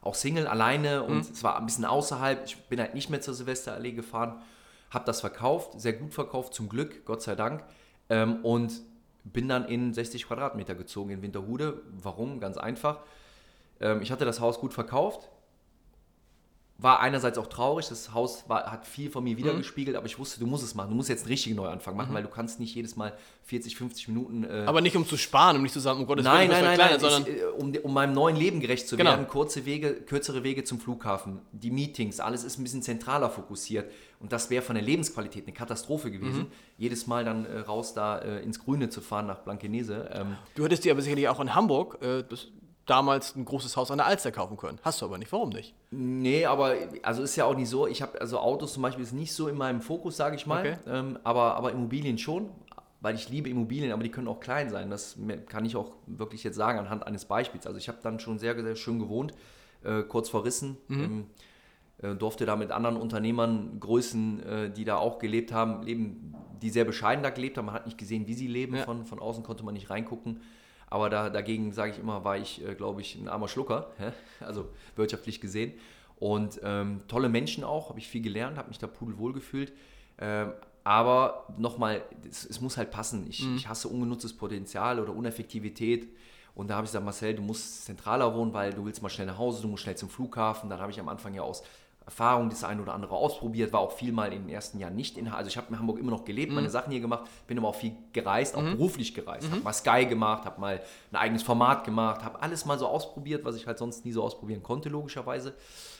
auch Single, alleine und es war ein bisschen außerhalb. Ich bin halt nicht mehr zur Silvesterallee gefahren, habe das verkauft, sehr gut verkauft, zum Glück, Gott sei Dank. Ähm, und bin dann in 60 Quadratmeter gezogen in Winterhude. Warum? Ganz einfach. Ähm, ich hatte das Haus gut verkauft. War einerseits auch traurig, das Haus war, hat viel von mir wiedergespiegelt, aber ich wusste, du musst es machen. Du musst jetzt einen richtigen Neuanfang machen, weil du kannst nicht jedes Mal 40, 50 Minuten äh, Aber nicht um zu sparen, um nicht zu sagen, um Gottes Nein, Willen, nein, nein, nein, verkleinern, ich, sondern äh, um, um meinem neuen Leben gerecht zu Genau. werden, kurze Wege, kürzere Wege zum Flughafen, die Meetings, alles ist ein bisschen zentraler fokussiert und das wäre von der Lebensqualität eine Katastrophe gewesen, Mhm. jedes Mal dann äh, raus da äh, ins Grüne zu fahren nach Blankenese. Ähm, du hättest dir aber sicherlich auch in Hamburg äh, das, damals ein großes Haus an der Alster kaufen können. Hast du aber nicht. Warum nicht? nee, aber also ist ja auch nicht so, ich habe also Autos zum Beispiel ist nicht so in meinem Fokus, sage ich mal, Okay. ähm, aber, aber Immobilien schon. Weil ich liebe Immobilien, aber die können auch klein sein. Das kann ich auch wirklich jetzt sagen anhand eines Beispiels. Also ich habe dann schon sehr, sehr schön gewohnt, äh, kurz vor Rissen. Ähm, äh, durfte da mit anderen Unternehmern, Größen, äh, die da auch gelebt haben, leben, die sehr bescheiden da gelebt haben. Man hat nicht gesehen, wie sie leben. Ja. Von, von außen konnte man nicht reingucken. Aber da, dagegen, sage ich immer, war ich, äh, glaube ich, ein armer Schlucker. hä? Also wirtschaftlich gesehen. Und ähm, tolle Menschen auch, habe ich viel gelernt, habe mich da pudelwohl gefühlt. Ähm, aber nochmal, es, es muss halt passen. Ich, ich hasse ungenutztes Potenzial oder Uneffektivität. Und da habe ich gesagt, Marcel, du musst zentraler wohnen, weil du willst mal schnell nach Hause, du musst schnell zum Flughafen. Dann habe ich am Anfang ja aus Erfahrung das eine oder andere ausprobiert, war auch viel mal in den ersten Jahren nicht in Also ich habe in Hamburg immer noch gelebt, meine Sachen hier gemacht, bin aber auch viel gereist, auch beruflich gereist. Habe mal Sky gemacht, habe mal ein eigenes Format gemacht, habe alles mal so ausprobiert, was ich halt sonst nie so ausprobieren konnte, logischerweise.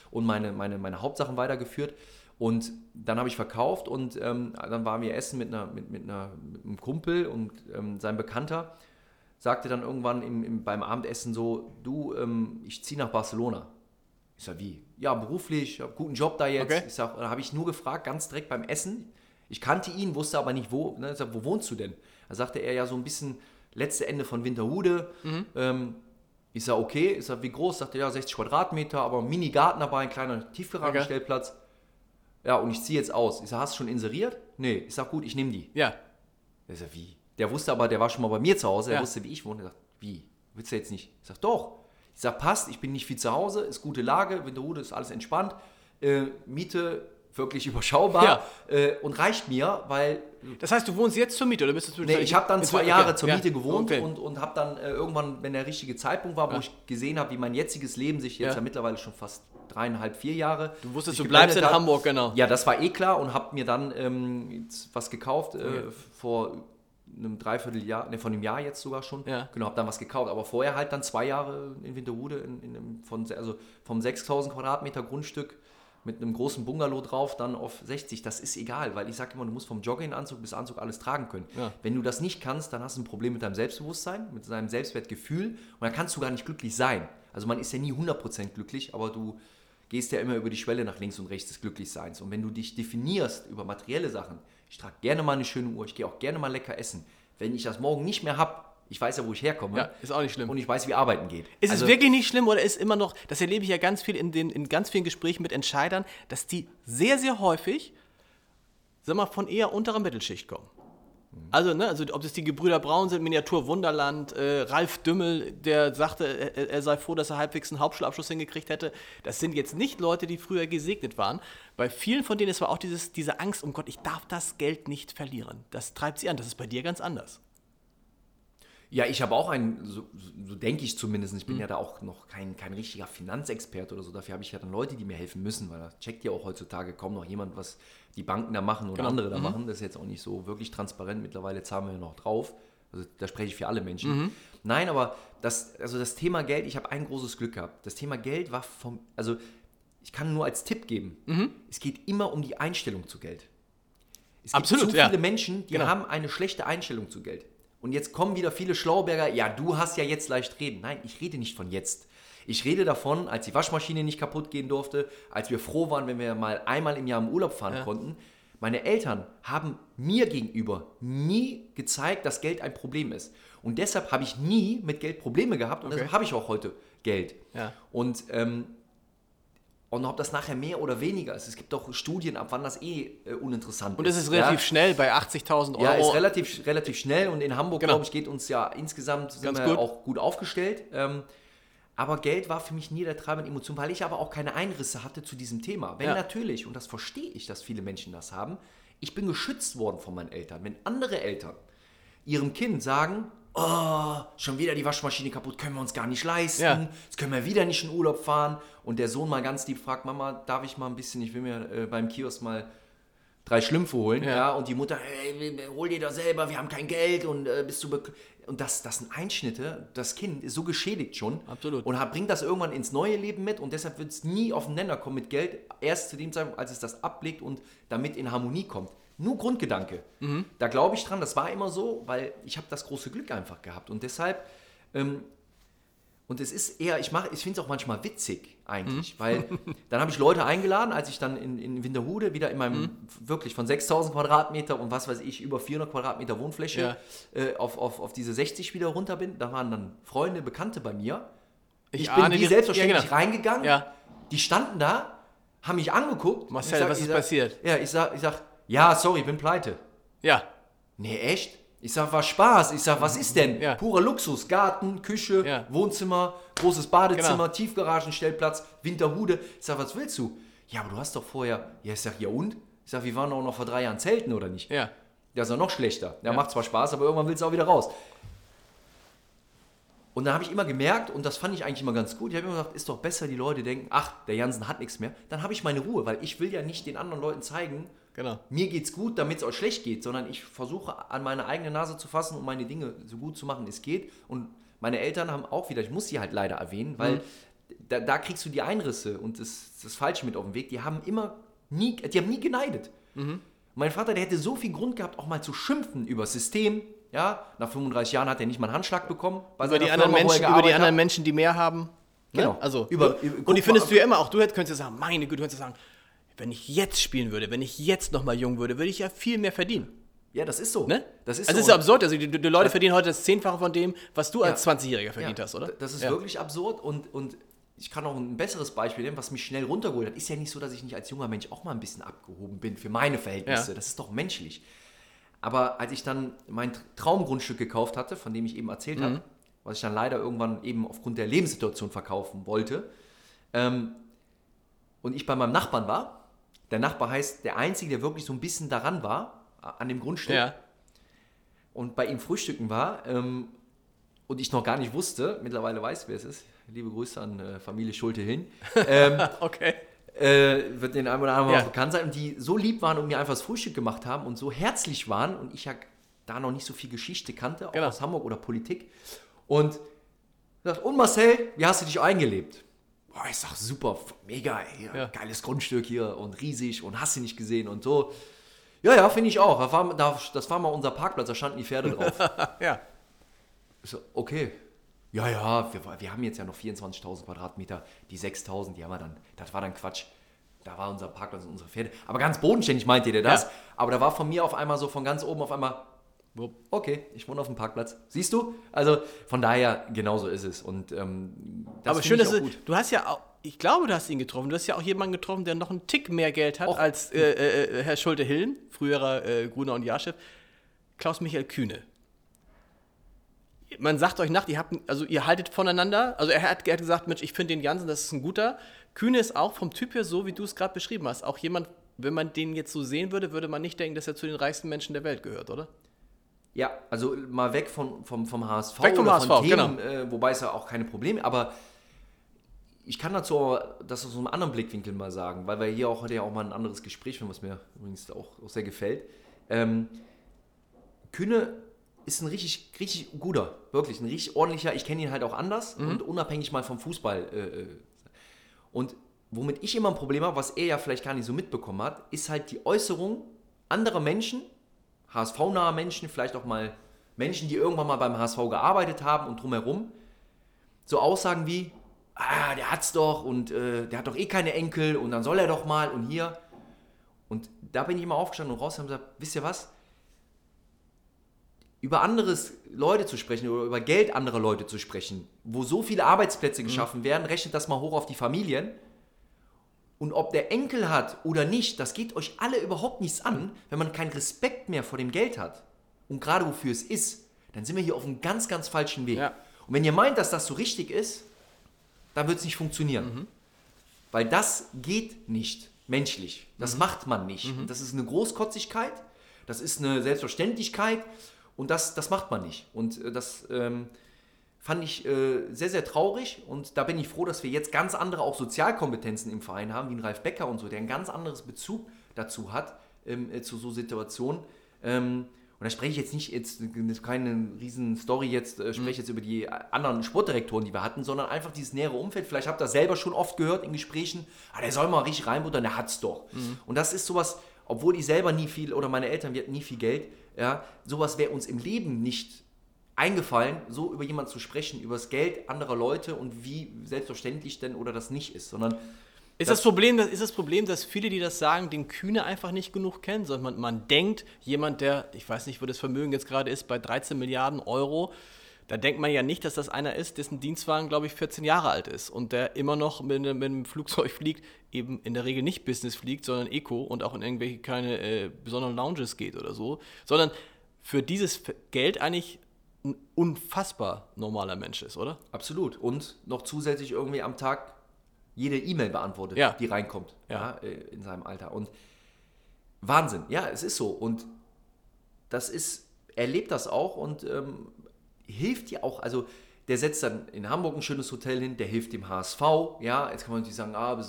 Und meine, meine, meine Hauptsachen weitergeführt. Und dann habe ich verkauft und ähm, dann waren wir essen mit, einer, mit, mit, einer, mit einem Kumpel und ähm, sein Bekannter sagte dann irgendwann im, im, beim Abendessen so, du, ähm, ich ziehe nach Barcelona. Ich sag, wie? Ja, beruflich, ich habe guten Job da jetzt. Okay. Ich sag, da habe ich nur gefragt, ganz direkt beim Essen. Ich kannte ihn, wusste aber nicht, wo. Ne? Ich sag, wo wohnst du denn? Da sagte er ja so ein bisschen letzte Ende von Winterhude. Ähm, ich sag, okay. Ich sag, wie groß? Sagte er, ja, 60 Quadratmeter, aber Mini-Garten dabei, ein kleiner Tiefgaragenstellplatz. Ja, und ich ziehe jetzt aus. Ich sag, hast du schon inseriert? Nee. Ich sag, gut, ich nehme die. Ja. Der sagt, wie? Der wusste aber, der war schon mal bei mir zu Hause, er Ja. wusste, wie ich wohne. Er sagt, wie? Willst du jetzt nicht? Ich sag, doch. Ich sag, passt, ich bin nicht viel zu Hause, ist gute Lage, Winterhude ist alles entspannt, äh, Miete wirklich überschaubar Ja. äh, und reicht mir, weil Das heißt, du wohnst jetzt zur Miete oder bist du nee, ich habe dann zwei Jahre zur ja, Miete gewohnt okay. und, und habe dann äh, irgendwann, wenn der richtige Zeitpunkt war, wo Ja. ich gesehen habe, wie mein jetziges Leben sich jetzt Ja. ja, mittlerweile schon fast dreieinhalb, vier Jahre. Du wusstest, du bleibst in. Hamburg, genau. Ja, das war eh klar und habe mir dann ähm, was gekauft äh, Okay. vor einem Dreivierteljahr, ne, von einem Jahr jetzt sogar schon. Ja. Genau, habe dann was gekauft. Aber vorher halt dann zwei Jahre in Winterhude in, in, einem- von, also vom 6000 Quadratmeter Grundstück mit einem großen Bungalow drauf, dann auf 60. Das ist egal, weil ich sage immer, du musst vom Jogginganzug bis Anzug alles tragen können. Ja. Wenn du das nicht kannst, dann hast du ein Problem mit deinem Selbstbewusstsein, mit deinem Selbstwertgefühl und dann kannst du gar nicht glücklich sein. Also man ist ja nie 100% glücklich, aber du gehst ja immer über die Schwelle nach links und rechts des Glücklichseins. Und wenn du dich definierst über materielle Sachen, ich trage gerne mal eine schöne Uhr, ich gehe auch gerne mal lecker essen. Wenn ich das morgen nicht mehr habe, ich weiß ja, wo ich herkomme. Ja, ist auch nicht schlimm. Und ich weiß, wie arbeiten geht. Ist Also, es wirklich nicht schlimm oder ist immer noch, das erlebe ich ja ganz viel in, den, in ganz vielen Gesprächen mit Entscheidern, dass die sehr, sehr häufig, sag mal, von eher unterer Mittelschicht kommen. Also, ne, also ob es die Gebrüder Braun sind, Miniatur Wunderland, äh, Ralf Dümmel, der sagte, er, er sei froh, dass er halbwegs einen Hauptschulabschluss hingekriegt hätte. Das sind jetzt nicht Leute, die früher gesegnet waren. Bei vielen von denen ist aber auch dieses, diese Angst, um Gott, ich darf das Geld nicht verlieren. Das treibt sie an. Das ist bei dir ganz anders. Ja, ich habe auch einen, so, so denke ich zumindest, ich bin Mhm. ja da auch noch kein, kein richtiger Finanzexperte oder so, dafür habe ich ja dann Leute, die mir helfen müssen, weil da checkt ja auch heutzutage kaum noch jemand, was die Banken da machen oder Genau. andere da machen. Das ist jetzt auch nicht so wirklich transparent, mittlerweile zahlen wir ja noch drauf. Also da spreche ich für alle Menschen. Nein, aber das, also das Thema Geld, ich habe ein großes Glück gehabt. Das Thema Geld war vom, also ich kann nur als Tipp geben, es geht immer um die Einstellung zu Geld. Es gibt Absolut, zu ja. viele Menschen, die Genau. haben eine schlechte Einstellung zu Geld. Und jetzt kommen wieder viele Schlauberger, ja, du hast ja jetzt leicht reden. Nein, ich rede nicht von jetzt. Ich rede davon, als die Waschmaschine nicht kaputt gehen durfte, als wir froh waren, wenn wir mal einmal im Jahr im Urlaub fahren Ja. konnten. Meine Eltern haben mir gegenüber nie gezeigt, dass Geld ein Problem ist. Und deshalb habe ich nie mit Geld Probleme gehabt und Okay. deshalb habe ich auch heute Geld. Ja. Und, ähm, und ob das nachher mehr oder weniger ist, es gibt doch Studien, ab wann das eh äh, uninteressant Und es ist ja? relativ schnell bei 80.000 Euro. Ja, ist relativ, relativ schnell und in Hamburg, Genau. glaube ich, geht uns ja insgesamt sind Ganz wir gut. auch gut aufgestellt. Ähm, aber Geld war für mich nie der treibende Emotion, weil ich aber auch keine Einrisse hatte zu diesem Thema. Wenn Ja. natürlich, und das verstehe ich, dass viele Menschen das haben, ich bin geschützt worden von meinen Eltern. Wenn andere Eltern ihrem Kind sagen, oh, schon wieder die Waschmaschine kaputt, können wir uns gar nicht leisten, Ja. jetzt können wir wieder nicht in Urlaub fahren. Und der Sohn mal ganz lieb fragt, Mama, darf ich mal ein bisschen, ich will mir äh, beim Kiosk mal drei Schlümpfe holen, Ja. ja, und die Mutter, hey, hol dir das selber, wir haben kein Geld und äh, bist du und das, das sind Einschnitte, das Kind ist so geschädigt schon Absolut. und hat, bringt das irgendwann ins neue Leben mit und deshalb wird es nie auf den Nenner kommen mit Geld, erst zu dem Zeitpunkt, als es das ablegt und damit in Harmonie kommt. Nur Grundgedanke. Mhm. Da glaube ich dran, das war immer so, weil ich habe das große Glück einfach gehabt und deshalb ähm, und es ist eher, ich mache, ich finde es auch manchmal witzig eigentlich, Mhm. weil dann habe ich Leute eingeladen, als ich dann in, in Winterhude wieder in meinem Mhm. wirklich von 6000 Quadratmeter und was weiß ich, über 400 Quadratmeter Wohnfläche äh, auf, auf, auf diese 60 wieder runter bin. Da waren dann Freunde, Bekannte bei mir. Ich Ich, bin die- selbstverständlich ja, genau. reingegangen. Ja. Die standen da, haben mich angeguckt. Marcel, sag- was ist sag, passiert? Ja, ich sag, ich sag, ja, sorry, bin pleite. Ja, Nee, echt? Ich sag, war Spaß. Ich sag, was ist denn? Ja. Purer Luxus. Garten, Küche, Ja. Wohnzimmer, großes Badezimmer, Genau. Tiefgaragenstellplatz, Winterhude. Ich sag, was willst du? Ja, aber du hast doch vorher. Ja, ich sag, ja und? Ich sag, wir waren auch noch vor drei Jahren zelten, oder nicht? ja. Ja, ist ja noch schlechter. Ja, Ja. macht zwar Spaß, aber irgendwann willst du auch wieder raus. Und dann habe ich immer gemerkt, und das fand ich eigentlich immer ganz gut, ich habe immer gesagt, ist doch besser, die Leute denken, ach, der Jansen hat nichts mehr. Dann habe ich meine Ruhe, weil ich will ja nicht den anderen Leuten zeigen, Genau. mir geht's gut, damit es euch schlecht geht, sondern ich versuche an meine eigene Nase zu fassen und meine Dinge so gut zu machen, wie es geht. Und meine Eltern haben auch wieder, ich muss sie halt leider erwähnen, weil da, da kriegst du die Einrisse und das, das Falsche mit auf den Weg. Die haben immer nie, die haben nie geneidet. Mein Vater, der hätte so viel Grund gehabt, auch mal zu schimpfen über das System. Ja, nach 35 Jahren hat er nicht mal einen Handschlag bekommen. Über die, anderen Firma, Menschen, über die anderen hat. Menschen, die mehr haben. Ne? Genau. Also, Über- über, über- und die findest du ja immer auch. Du könntest ja sagen, meine Güte, du könntest ja sagen, wenn ich jetzt spielen würde, wenn ich jetzt noch mal jung würde, würde ich ja viel mehr verdienen. Ja, das ist so. Ne? Das ist also so. ist ja absurd. Also die, die Leute verdienen heute das Zehnfache von dem, was du als Ja. 20-Jähriger verdient Ja, hast, oder? Das ist ja. wirklich absurd und, und ich kann auch ein besseres Beispiel nehmen, was mich schnell runtergeholt hat. Ist ja nicht so, dass ich nicht als junger Mensch auch mal ein bisschen abgehoben bin für meine Verhältnisse. Das ist doch menschlich. Aber als ich dann mein Tr- Traumgrundstück gekauft hatte, von dem ich eben erzählt Mhm. habe, was ich dann leider irgendwann eben aufgrund der Lebenssituation verkaufen wollte, ähm, und ich bei meinem Nachbarn war, der Nachbar heißt der Einzige, der wirklich so ein bisschen daran war, an dem Grundstück, Ja. und bei ihm frühstücken war ähm, und ich noch gar nicht wusste, mittlerweile weiß, wer es ist, liebe Grüße an äh, Familie Schulte-Hin, ähm, Okay. äh, wird den einen oder anderen Ja. auch bekannt sein, und die so lieb waren und mir einfach das Frühstück gemacht haben und so herzlich waren und ich ja da noch nicht so viel Geschichte kannte, auch Genau. aus Hamburg oder Politik. Und sagt, und Marcel, wie hast du dich eingelebt? Boah, ich sag, super, mega, ey, Ja. geiles Grundstück hier und riesig und hast du nicht gesehen und so. Ja, ja, finde ich auch. Das war, da- das war mal unser Parkplatz, da standen die Pferde drauf. Ja. Ich so, okay. Ja, ja, wir, wir haben jetzt ja noch 24.000 Quadratmeter. Die 6.000, die haben wir dann. Das war dann Quatsch. Da war unser Parkplatz und unsere Pferde. Aber ganz bodenständig meinte der das. Ja. Aber da war von mir auf einmal so von ganz oben auf einmal. Okay, ich wohne auf dem Parkplatz. Siehst du? Also von daher, genauso ist es. Und ähm, Aber schön, dass du, du hast ja auch, ich glaube, du hast ihn getroffen. Du hast ja auch jemanden getroffen, der noch einen Tick mehr Geld hat Och. als äh, äh, Herr Schulte-Hillen, früherer äh, Gruner und Jahrchef, Klaus-Michael Kühne. Man sagt euch nach, ihr habt, also ihr haltet voneinander. Also er hat, er hat gesagt, Mensch, ich finde den Jansen, das ist ein guter. Kühne ist auch vom Typ her so, wie du es gerade beschrieben hast. Auch jemand, wenn man den jetzt so sehen würde, würde man nicht denken, dass er zu den reichsten Menschen der Welt gehört, oder? Ja, also mal weg von, vom, vom HSV. Weg vom oder HSV, von genau. äh, wobei es ja auch keine Probleme, aber ich kann dazu das aus einem anderen Blickwinkel mal sagen, weil wir hier auch heute ja auch mal ein anderes Gespräch führen, was mir übrigens auch, auch sehr gefällt. Ähm, Kühne ist ein richtig, richtig guter, wirklich ein richtig ordentlicher, ich kenne ihn halt auch anders Mhm. und unabhängig mal vom Fußball. Äh, äh, und womit ich immer ein Problem habe, was er ja vielleicht gar nicht so mitbekommen hat, ist halt die Äußerung anderer Menschen, HSV-nahe Menschen, vielleicht auch mal Menschen, die irgendwann mal beim HSV gearbeitet haben und drumherum, so Aussagen wie, ah, der hat's doch und äh, der hat doch eh keine Enkel und dann soll er doch mal und hier. Und da bin ich immer aufgestanden und raus und habe gesagt, wisst ihr was? Über anderes Leute zu sprechen oder über Geld anderer Leute zu sprechen, wo so viele Arbeitsplätze geschaffen werden, rechnet das mal hoch auf die Familien. Und ob der Enkel hat oder nicht, das geht euch alle überhaupt nichts an, wenn man keinen Respekt mehr vor dem Geld hat. Und gerade wofür es ist, dann sind wir hier auf einem ganz, ganz falschen Weg. Ja. Und wenn ihr meint, dass das so richtig ist, dann wird es nicht funktionieren. Weil das geht nicht menschlich. Das macht man nicht. Und Das ist eine Großkotzigkeit, das ist eine Selbstverständlichkeit und das, das macht man nicht. Und äh, das ähm, fand ich äh, sehr, sehr traurig und da bin ich froh, dass wir jetzt ganz andere auch Sozialkompetenzen im Verein haben, wie ein Ralf Becker und so, der ein ganz anderes Bezug dazu hat, ähm, äh, zu so Situationen. Ähm, und da spreche ich jetzt nicht, jetzt keine riesen Story jetzt, äh, spreche jetzt über die anderen Sportdirektoren, die wir hatten, sondern einfach dieses nähere Umfeld. Vielleicht habt ihr das selber schon oft gehört in Gesprächen, ah, der soll mal richtig reinbuttern, der hat's doch. Und das ist sowas, obwohl ich selber nie viel, oder meine Eltern, wir hatten nie viel Geld, ja, sowas wäre uns im Leben nicht eingefallen, so über jemanden zu sprechen, über das Geld anderer Leute und wie selbstverständlich denn oder das nicht ist, sondern Ist das, Problem, das- ist das Problem, dass viele, die das sagen, den Kühne einfach nicht genug kennen, sondern man, man denkt, jemand, der, ich weiß nicht, wo das Vermögen jetzt gerade ist, bei 13 Milliarden Euro, da denkt man ja nicht, dass das einer ist, dessen Dienstwagen, glaube ich, 14 Jahre alt ist und der immer noch mit, einem- mit einem Flugzeug fliegt, eben in der Regel nicht Business fliegt, sondern Eco und auch in irgendwelche keine äh, besonderen Lounges geht oder so, sondern für dieses Geld eigentlich ein unfassbar normaler Mensch ist, oder? Absolut. Und noch zusätzlich irgendwie am Tag jede E-Mail beantwortet, Ja. die reinkommt Ja. ja. äh, in seinem Alter. Und Wahnsinn, ja, es ist so. Und das ist, er lebt das auch und ähm, hilft dir auch, also der setzt dann in Hamburg ein schönes Hotel hin, der hilft dem HSV, ja, jetzt kann man natürlich sagen, ah,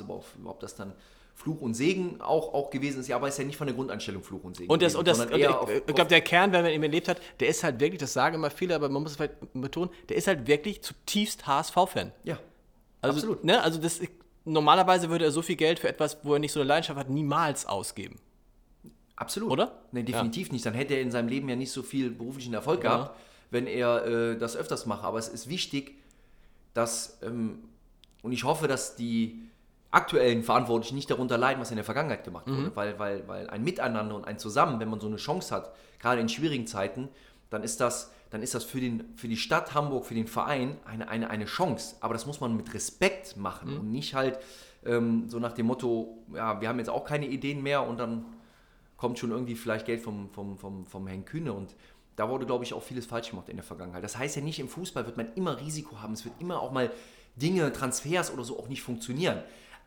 ob das dann Fluch und Segen auch, auch gewesen ist, ja, aber ist ja nicht von der Grundeinstellung Fluch und Segen Und, das, gewesen, und, das, und ich, auf- ich glaube, der Kern, wenn man ihn erlebt hat, der ist halt wirklich, das sagen immer viele, aber man muss es vielleicht betonen, der ist halt wirklich zutiefst HSV-Fan. ja, Also, absolut. Ne, also das, normalerweise würde er so viel Geld für etwas, wo er nicht so eine Leidenschaft hat, niemals ausgeben. Absolut. Oder? Nee, definitiv nicht. Dann hätte er in seinem Leben ja nicht so viel beruflichen Erfolg Ja. gehabt, wenn er äh, das öfters macht. Aber es ist wichtig, dass, ähm, und ich hoffe, dass die aktuellen Verantwortlichen nicht darunter leiden, was in der Vergangenheit gemacht Mhm. wurde. Weil, weil, weil ein Miteinander und ein Zusammen, wenn man so eine Chance hat, gerade in schwierigen Zeiten, dann ist das, dann ist das für, den, für die Stadt Hamburg, für den Verein eine, eine, eine Chance. Aber das muss man mit Respekt machen Mhm. und nicht halt ähm, so nach dem Motto, ja, wir haben jetzt auch keine Ideen mehr und dann kommt schon irgendwie vielleicht Geld vom, vom, vom, vom Herrn Kühne und da wurde, glaube ich, auch vieles falsch gemacht in der Vergangenheit. Das heißt ja nicht, im Fußball wird man immer Risiko haben. Es wird immer auch mal Dinge, Transfers oder so auch nicht funktionieren.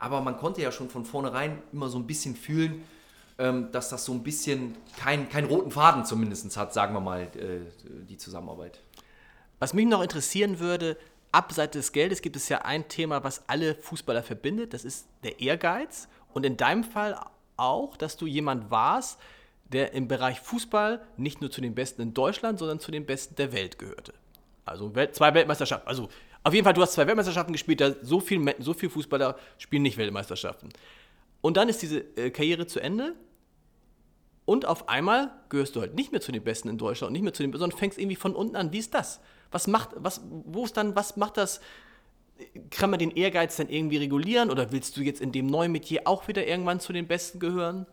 Aber man konnte ja schon von vornherein immer so ein bisschen fühlen, ähm, dass das so ein bisschen keinen keinen roten Faden zumindest hat, sagen wir mal, äh, die Zusammenarbeit. Was mich noch interessieren würde, abseits des Geldes gibt es ja ein Thema, was alle Fußballer verbindet, das ist der Ehrgeiz. Und in deinem Fall auch, dass du jemand warst, der im Bereich Fußball nicht nur zu den Besten in Deutschland, sondern zu den Besten der Welt gehörte. Also zwei Weltmeisterschaften. Also auf jeden Fall, du hast zwei Weltmeisterschaften gespielt, da so viel, so viel Fußballer spielen nicht Weltmeisterschaften. Und dann ist diese äh, Karriere zu Ende und auf einmal gehörst du halt nicht mehr zu den Besten in Deutschland und nicht mehr zu den sondern fängst irgendwie von unten an. Wie ist das? Was macht, was, wo ist dann, was macht das? Kann man den Ehrgeiz dann irgendwie regulieren oder willst du jetzt in dem neuen Metier auch wieder irgendwann zu den Besten gehören?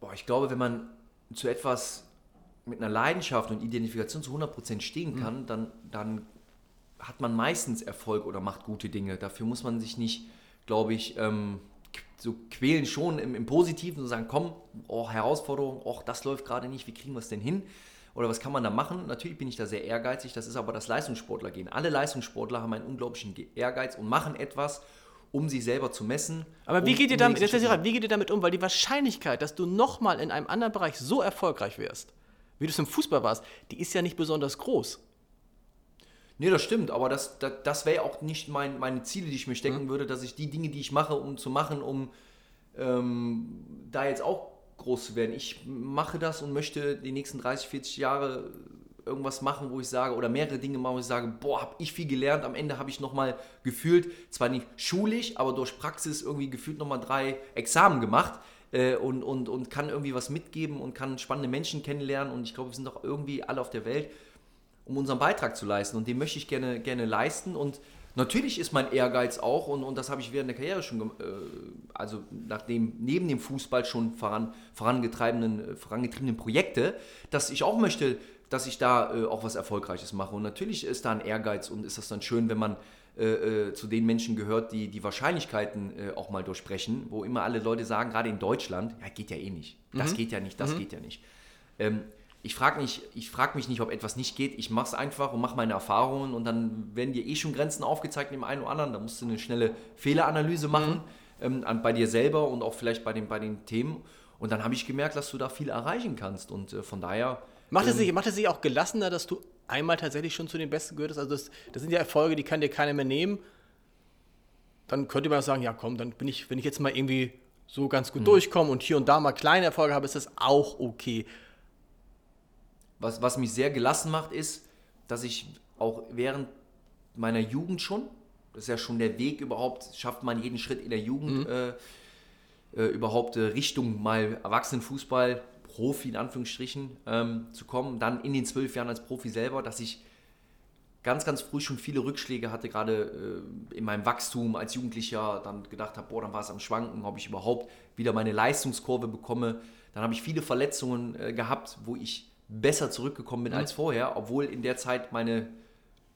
Boah, ich glaube, wenn man zu etwas mit einer Leidenschaft und Identifikation zu 100% stehen kann, mhm. dann, dann hat man meistens Erfolg oder macht gute Dinge. Dafür muss man sich nicht, glaube ich, ähm, so quälen schon im, im Positiven und sagen, komm, oh, Herausforderung, oh, das läuft gerade nicht, wie kriegen wir es denn hin? Oder was kann man da machen? Natürlich bin ich da sehr ehrgeizig, das ist aber das Leistungssportler gehen. Alle Leistungssportler haben einen unglaublichen Ehrgeiz und machen etwas, um sich selber zu messen. Aber wie, um, geht, ihr damit, wie geht ihr damit um? Weil die Wahrscheinlichkeit, dass du nochmal in einem anderen Bereich so erfolgreich wirst, wie du es im Fußball warst, die ist ja nicht besonders groß. Nee, das stimmt, aber das, das, das wäre auch nicht mein, meine Ziele, die ich mir stecken mhm. würde, dass ich die Dinge, die ich mache, um zu machen, um ähm, da jetzt auch groß zu werden. Ich mache das und möchte die nächsten 30, 40 Jahre irgendwas machen, wo ich sage, oder mehrere Dinge machen, wo ich sage, boah, habe ich viel gelernt. Am Ende habe ich nochmal gefühlt, zwar nicht schulisch, aber durch Praxis irgendwie gefühlt nochmal drei Examen gemacht äh, und, und, und kann irgendwie was mitgeben und kann spannende Menschen kennenlernen. Und ich glaube, wir sind doch irgendwie alle auf der Welt, um unseren Beitrag zu leisten. Und den möchte ich gerne, gerne leisten. Und natürlich ist mein Ehrgeiz auch, und, und das habe ich während der Karriere schon, äh, also nachdem neben dem Fußball schon voran, vorangetriebenen, vorangetriebenen Projekte, dass ich auch möchte, dass ich da äh, auch was Erfolgreiches mache. Und natürlich ist da ein Ehrgeiz und ist das dann schön, wenn man äh, äh, zu den Menschen gehört, die die Wahrscheinlichkeiten äh, auch mal durchbrechen, wo immer alle Leute sagen, gerade in Deutschland, ja, geht ja eh nicht. Das mhm. geht ja nicht, das mhm. geht ja nicht. Ähm, ich frage frag mich nicht, ob etwas nicht geht. Ich mache es einfach und mache meine Erfahrungen und dann werden dir eh schon Grenzen aufgezeigt dem einen oder anderen. Da musst du eine schnelle Fehleranalyse mhm. machen mhm. ähm, bei dir selber und auch vielleicht bei den, bei den Themen. Und dann habe ich gemerkt, dass du da viel erreichen kannst. Und äh, von daher. Macht es, ähm, sich, macht es sich auch gelassener, dass du einmal tatsächlich schon zu den Besten gehörtest? Also, das, das sind ja Erfolge, die kann dir keiner mehr nehmen. Dann könnte man sagen: Ja, komm, dann bin ich, wenn ich jetzt mal irgendwie so ganz gut mhm. durchkomme und hier und da mal kleine Erfolge habe, ist das auch okay. Was, was mich sehr gelassen macht, ist, dass ich auch während meiner Jugend schon, das ist ja schon der Weg überhaupt, schafft man jeden Schritt in der Jugend, mhm. äh, äh, überhaupt äh, Richtung mal Erwachsenenfußball, Profi in Anführungsstrichen, ähm, zu kommen. Dann in den zwölf Jahren als Profi selber, dass ich ganz, ganz früh schon viele Rückschläge hatte, gerade äh, in meinem Wachstum als Jugendlicher, dann gedacht habe, boah, dann war es am Schwanken, ob ich überhaupt wieder meine Leistungskurve bekomme. Dann habe ich viele Verletzungen äh, gehabt, wo ich besser zurückgekommen bin mhm. als vorher, obwohl in der Zeit meine,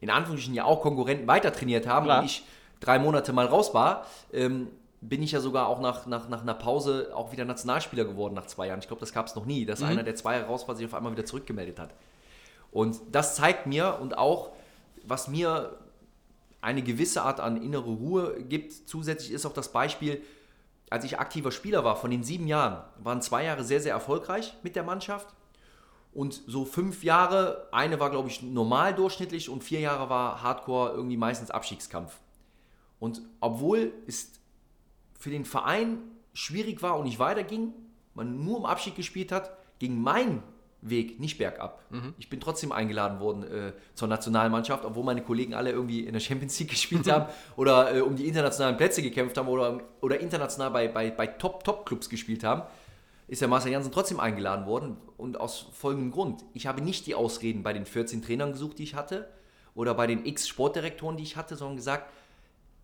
in Anführungsstrichen ja auch Konkurrenten weiter trainiert haben Klar. und ich drei Monate mal raus war, ähm, bin ich ja sogar auch nach, nach, nach einer Pause auch wieder Nationalspieler geworden nach zwei Jahren. Ich glaube, das gab es noch nie, dass mhm. einer, der zwei Jahre raus war, sich auf einmal wieder zurückgemeldet hat. Und das zeigt mir und auch, was mir eine gewisse Art an innere Ruhe gibt, zusätzlich ist auch das Beispiel, als ich aktiver Spieler war, von den sieben Jahren, waren zwei Jahre sehr, sehr erfolgreich mit der Mannschaft und so fünf Jahre, eine war, glaube ich, normal durchschnittlich und vier Jahre war Hardcore irgendwie meistens Abstiegskampf. Und obwohl es für den Verein schwierig war und nicht weiterging, man nur um Abschied gespielt hat, ging mein Weg nicht bergab. Mhm. Ich bin trotzdem eingeladen worden äh, zur Nationalmannschaft, obwohl meine Kollegen alle irgendwie in der Champions League gespielt haben oder äh, um die internationalen Plätze gekämpft haben oder, oder international bei, bei, bei Top-Top-Clubs gespielt haben ist der Marcel Janssen trotzdem eingeladen worden und aus folgendem Grund. Ich habe nicht die Ausreden bei den 14 Trainern gesucht, die ich hatte oder bei den x Sportdirektoren, die ich hatte, sondern gesagt,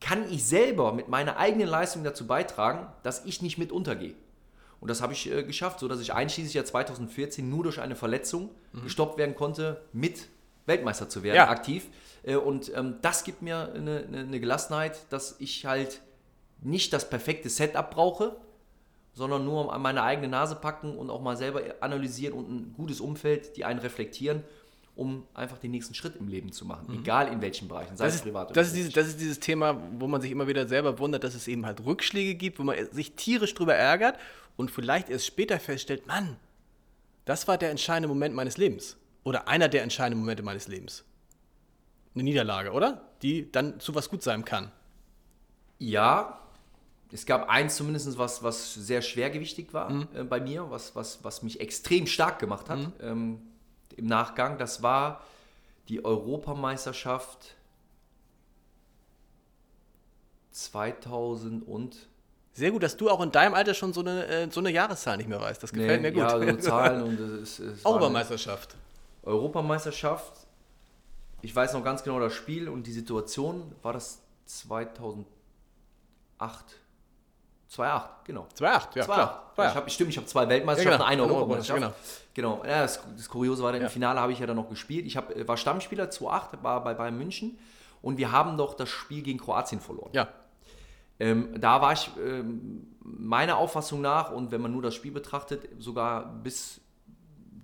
kann ich selber mit meiner eigenen Leistung dazu beitragen, dass ich nicht mit untergehe. Und das habe ich äh, geschafft, sodass ich einschließlich Jahr 2014 nur durch eine Verletzung mhm. gestoppt werden konnte, mit Weltmeister zu werden, ja. aktiv. Äh, und ähm, das gibt mir eine, eine Gelassenheit, dass ich halt nicht das perfekte Setup brauche, sondern nur an meine eigene Nase packen und auch mal selber analysieren und ein gutes Umfeld, die einen reflektieren, um einfach den nächsten Schritt im Leben zu machen, mhm. egal in welchen Bereichen, sei das es privat oder das ist, dieses, das ist dieses Thema, wo man sich immer wieder selber wundert, dass es eben halt Rückschläge gibt, wo man sich tierisch drüber ärgert und vielleicht erst später feststellt, Mann, das war der entscheidende Moment meines Lebens oder einer der entscheidenden Momente meines Lebens. Eine Niederlage, oder? Die dann zu was gut sein kann. Ja, es gab eins zumindest, was, was sehr schwergewichtig war Mhm. äh, bei mir, was, was, was mich extrem stark gemacht hat Mhm. ähm, im Nachgang. Das war die Europameisterschaft 2000 und Sehr gut, dass du auch in deinem Alter schon so eine, äh, so eine Jahreszahl nicht mehr weißt. Das gefällt mir gut. Ja, so Zahlen und es, es Europameisterschaft. Europameisterschaft. Ich weiß noch ganz genau das Spiel und die Situation. War das 2008? 2-8, genau. 2-8, ja, 2-8. klar. Ich hab, stimmt, ich habe zwei Weltmeisterschaften, Ja, genau. eine Europameisterschaft. Genau. Ja, das, das Kuriose war, im Ja. Finale habe ich ja dann noch gespielt. Ich hab, war Stammspieler 2-8, war bei Bayern München und wir haben doch das Spiel gegen Kroatien verloren. Ja, Ähm, da war ich ähm, meiner Auffassung nach und wenn man nur das Spiel betrachtet, sogar bis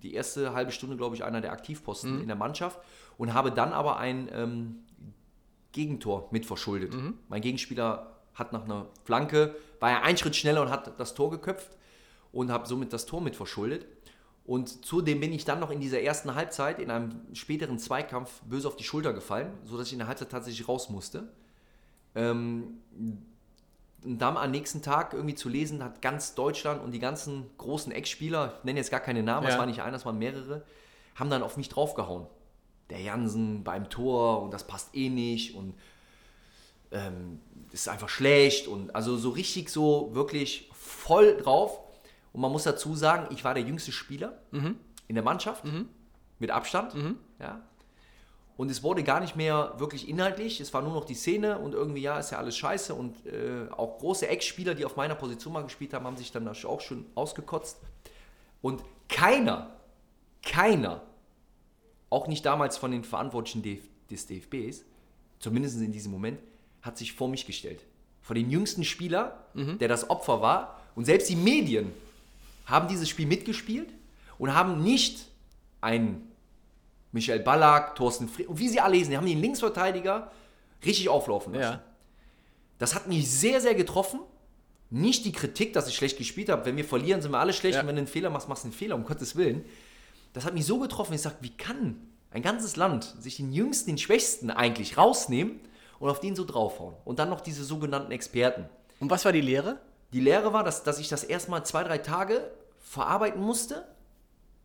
die erste halbe Stunde, glaube ich, einer der Aktivposten in der Mannschaft und habe dann aber ein ähm, Gegentor mit verschuldet. Mein Gegenspieler hat nach einer Flanke, war er einen Schritt schneller und hat das Tor geköpft und habe somit das Tor mit verschuldet. Und zudem bin ich dann noch in dieser ersten Halbzeit in einem späteren Zweikampf böse auf die Schulter gefallen, sodass ich in der Halbzeit tatsächlich raus musste. Ähm, und dann am nächsten Tag irgendwie zu lesen, hat ganz Deutschland und die ganzen großen Ex-Spieler, ich nenne jetzt gar keine Namen, Ja. das war nicht einer, das waren mehrere, haben dann auf mich draufgehauen. Der Jansen beim Tor und das passt eh nicht und ähm, das ist einfach schlecht und also so richtig so wirklich voll drauf. Und man muss dazu sagen, ich war der jüngste Spieler in der Mannschaft mit Abstand. Ja. Und es wurde gar nicht mehr wirklich inhaltlich, es war nur noch die Szene und irgendwie, ja, ist ja alles scheiße. Und äh, auch große Ex-Spieler, die auf meiner Position mal gespielt haben, haben sich dann auch schon ausgekotzt. Und keiner, keiner, auch nicht damals von den Verantwortlichen des DFBs, zumindest in diesem Moment, hat sich vor mich gestellt. Vor den jüngsten Spieler, der das Opfer war. Und selbst die Medien haben dieses Spiel mitgespielt und haben nicht einen Michael Ballack, Thorsten Fried, und wie sie alle lesen, die haben den Linksverteidiger richtig auflaufen lassen. ja. Das hat mich sehr, sehr getroffen. Nicht die Kritik, dass ich schlecht gespielt habe. Wenn wir verlieren, sind wir alle schlecht. Ja. Und wenn du einen Fehler machst, machst du einen Fehler, um Gottes Willen. Das hat mich so getroffen, ich sage, wie kann ein ganzes Land sich den Jüngsten, den Schwächsten eigentlich rausnehmen und auf den so draufhauen? Und dann noch diese sogenannten Experten. Und was war die Lehre? Die Lehre war, dass, dass ich das erstmal zwei, drei Tage verarbeiten musste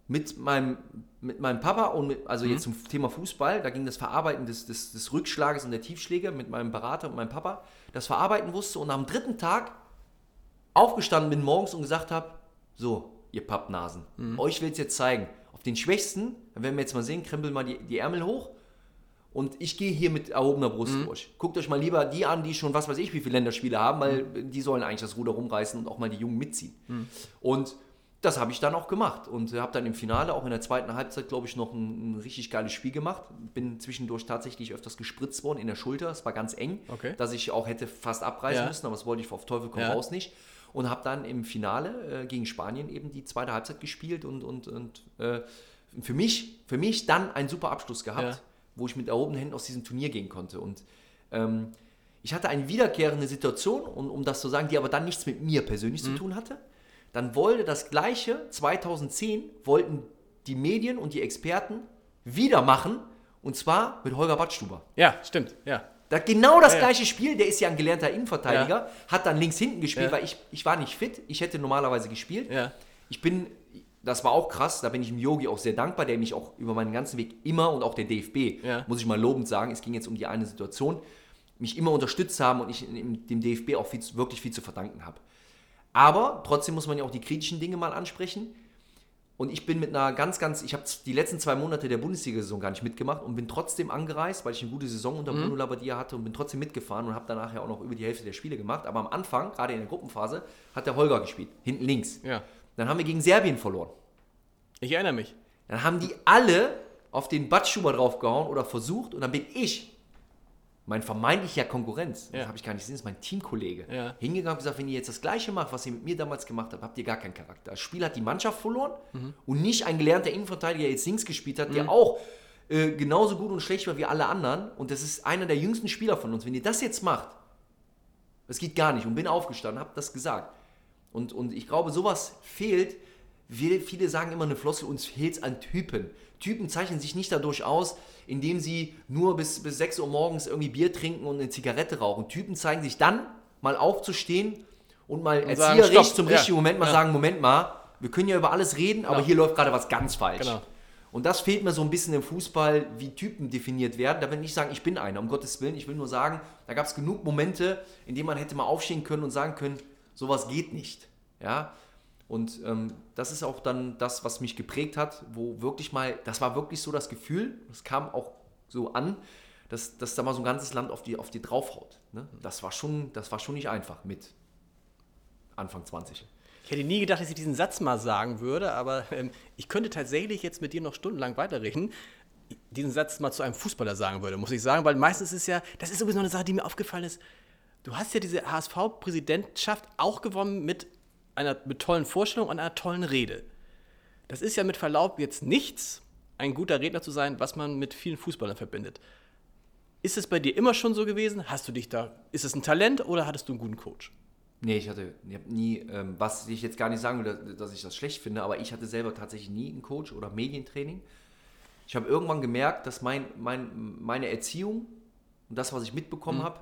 mit meinem, mit meinem Papa und mit, also jetzt zum Thema Fußball, da ging das Verarbeiten des, des, des Rückschlages und der Tiefschläge mit meinem Berater und meinem Papa, das verarbeiten wusste und am dritten Tag aufgestanden bin morgens und gesagt habe, so, ihr Pappnasen, euch will es jetzt zeigen. Auf den Schwächsten, da werden wir jetzt mal sehen, krempel mal die, die Ärmel hoch und ich gehe hier mit erhobener Brust durch. Guckt euch mal lieber die an, die schon was weiß ich, wie viele Länderspiele haben, weil die sollen eigentlich das Ruder rumreißen und auch mal die Jungen mitziehen. Und das habe ich dann auch gemacht und habe dann im Finale, auch in der zweiten Halbzeit, glaube ich, noch ein, ein richtig geiles Spiel gemacht. Bin zwischendurch tatsächlich öfters gespritzt worden in der Schulter. Es war ganz eng, Okay. dass ich auch hätte fast abreißen Ja. müssen, aber das wollte ich auf Teufel komm Ja. raus nicht. Und habe dann im Finale äh, gegen Spanien eben die zweite Halbzeit gespielt und, und, und äh, für, mich, für mich dann einen super Abschluss gehabt, Ja. Wo ich mit erhobenen Händen aus diesem Turnier gehen konnte. Und ähm, ich hatte eine wiederkehrende Situation, um, um das zu sagen, die aber dann nichts mit mir persönlich zu tun hatte. Dann wollte das Gleiche 2010, wollten die Medien und die Experten wieder machen, und zwar mit Holger Badstuber. Ja, stimmt, ja. Da genau das Ja, ja. gleiche Spiel, der ist ja ein gelernter Innenverteidiger, hat dann links hinten gespielt, Ja. weil ich, ich war nicht fit, ich hätte normalerweise gespielt. Ja. Ich bin, das war auch krass, da bin ich dem Yogi auch sehr dankbar, der mich auch über meinen ganzen Weg immer und auch der DFB, Ja. muss ich mal lobend sagen, es ging jetzt um die eine Situation, mich immer unterstützt haben und ich dem DFB auch viel, wirklich viel zu verdanken habe. Aber trotzdem muss man ja auch die kritischen Dinge mal ansprechen. Und ich bin mit einer ganz, ganz, ich habe die letzten zwei Monate der Bundesliga-Saison gar nicht mitgemacht und bin trotzdem angereist, weil ich eine gute Saison unter Bruno Labbadia hatte und bin trotzdem mitgefahren und habe danach ja auch noch über die Hälfte der Spiele gemacht. Aber am Anfang, gerade in der Gruppenphase, hat der Holger gespielt, hinten links. Ja. Dann haben wir gegen Serbien verloren. Ich erinnere mich. Dann haben die alle auf den Battschuber draufgehauen oder versucht und dann bin ich, mein vermeintlicher Konkurrenz, das Ja. habe ich gar nicht gesehen, das ist mein Teamkollege, Ja. hingegangen und gesagt, wenn ihr jetzt das Gleiche macht, was ihr mit mir damals gemacht habt, habt ihr gar keinen Charakter. Das Spiel hat die Mannschaft verloren und nicht ein gelernter Innenverteidiger, der jetzt links gespielt hat, der auch äh, genauso gut und schlecht war wie alle anderen und das ist einer der jüngsten Spieler von uns. Wenn ihr das jetzt macht, das geht gar nicht und bin aufgestanden, habe das gesagt. Und, und ich glaube, sowas fehlt. Wir, viele sagen immer eine Floskel, uns fehlt es an Typen. Typen zeichnen sich nicht dadurch aus, indem sie nur bis, bis 6 Uhr morgens irgendwie Bier trinken und eine Zigarette rauchen. Typen zeigen sich dann, mal aufzustehen und mal Und sagen, erzieherisch stopp, zum ja, richtigen Moment mal ja. sagen, Moment mal, wir können ja über alles reden, aber Genau. hier läuft gerade was ganz falsch. Genau. Und das fehlt mir so ein bisschen im Fußball, wie Typen definiert werden. Da will ich nicht sagen, ich bin einer, um Gottes Willen. Ich will nur sagen, da gab es genug Momente, in denen man hätte mal aufstehen können und sagen können, sowas geht nicht. Ja? Und ähm, das ist auch dann das, was mich geprägt hat, wo wirklich mal, das war wirklich so das Gefühl, das kam auch so an, dass, dass da mal so ein ganzes Land auf die, auf die draufhaut. Ne? Das, war schon, das war schon nicht einfach mit Anfang 20. Ich hätte nie gedacht, dass ich diesen Satz mal sagen würde, aber ähm, ich könnte tatsächlich jetzt mit dir noch stundenlang weiterreden. Diesen Satz mal zu einem Fußballer sagen würde, muss ich sagen, weil meistens ist ja, das ist sowieso eine Sache, die mir aufgefallen ist. Du hast ja diese HSV-Präsidentschaft auch gewonnen mit einer mit tollen Vorstellungen und einer tollen Rede. Das ist ja mit Verlaub jetzt nichts, ein guter Redner zu sein, was man mit vielen Fußballern verbindet. Ist es bei dir immer schon so gewesen? Hast du dich da, ist es ein Talent oder hattest du einen guten Coach? Nee, ich hatte ich nie, ähm, was ich jetzt gar nicht sagen will, dass ich das schlecht finde, aber ich hatte selber tatsächlich nie einen Coach oder Medientraining. Ich habe irgendwann gemerkt, dass mein, mein, meine Erziehung und das, was ich mitbekommen Mhm. habe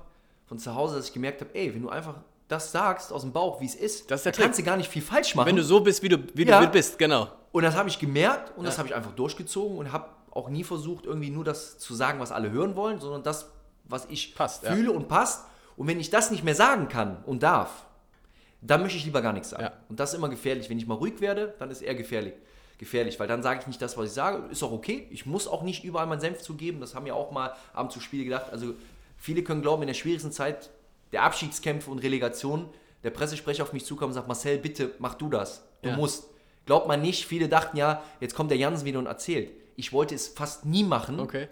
von zu Hause, dass ich gemerkt habe, ey, wenn du einfach das sagst aus dem Bauch, wie es ist, Das ist kannst du gar nicht viel falsch machen. Wenn du so bist, wie du, wie Ja. du bist, genau. Und das habe ich gemerkt und das Ja. habe ich einfach durchgezogen und habe auch nie versucht, irgendwie nur das zu sagen, was alle hören wollen, sondern das, was ich Passt, ja. fühle und passt. Und wenn ich das nicht mehr sagen kann und darf, dann möchte ich lieber gar nichts sagen. Ja. Und das ist immer gefährlich. Wenn ich mal ruhig werde, dann ist eher gefährlich. Gefährlich, weil dann sage ich nicht das, was ich sage. Ist auch okay. Ich muss auch nicht überall meinen Senf zugeben. Das haben ja auch mal abends zu Spiele gedacht. Also viele können glauben, in der schwierigsten Zeit der Abschiedskämpfe und Relegation, der Pressesprecher auf mich zukam und sagt, Marcel, bitte mach du das. Du Ja. musst. Glaubt man nicht, viele dachten ja, jetzt kommt der Jansen wieder und erzählt. Ich wollte es fast nie machen Okay.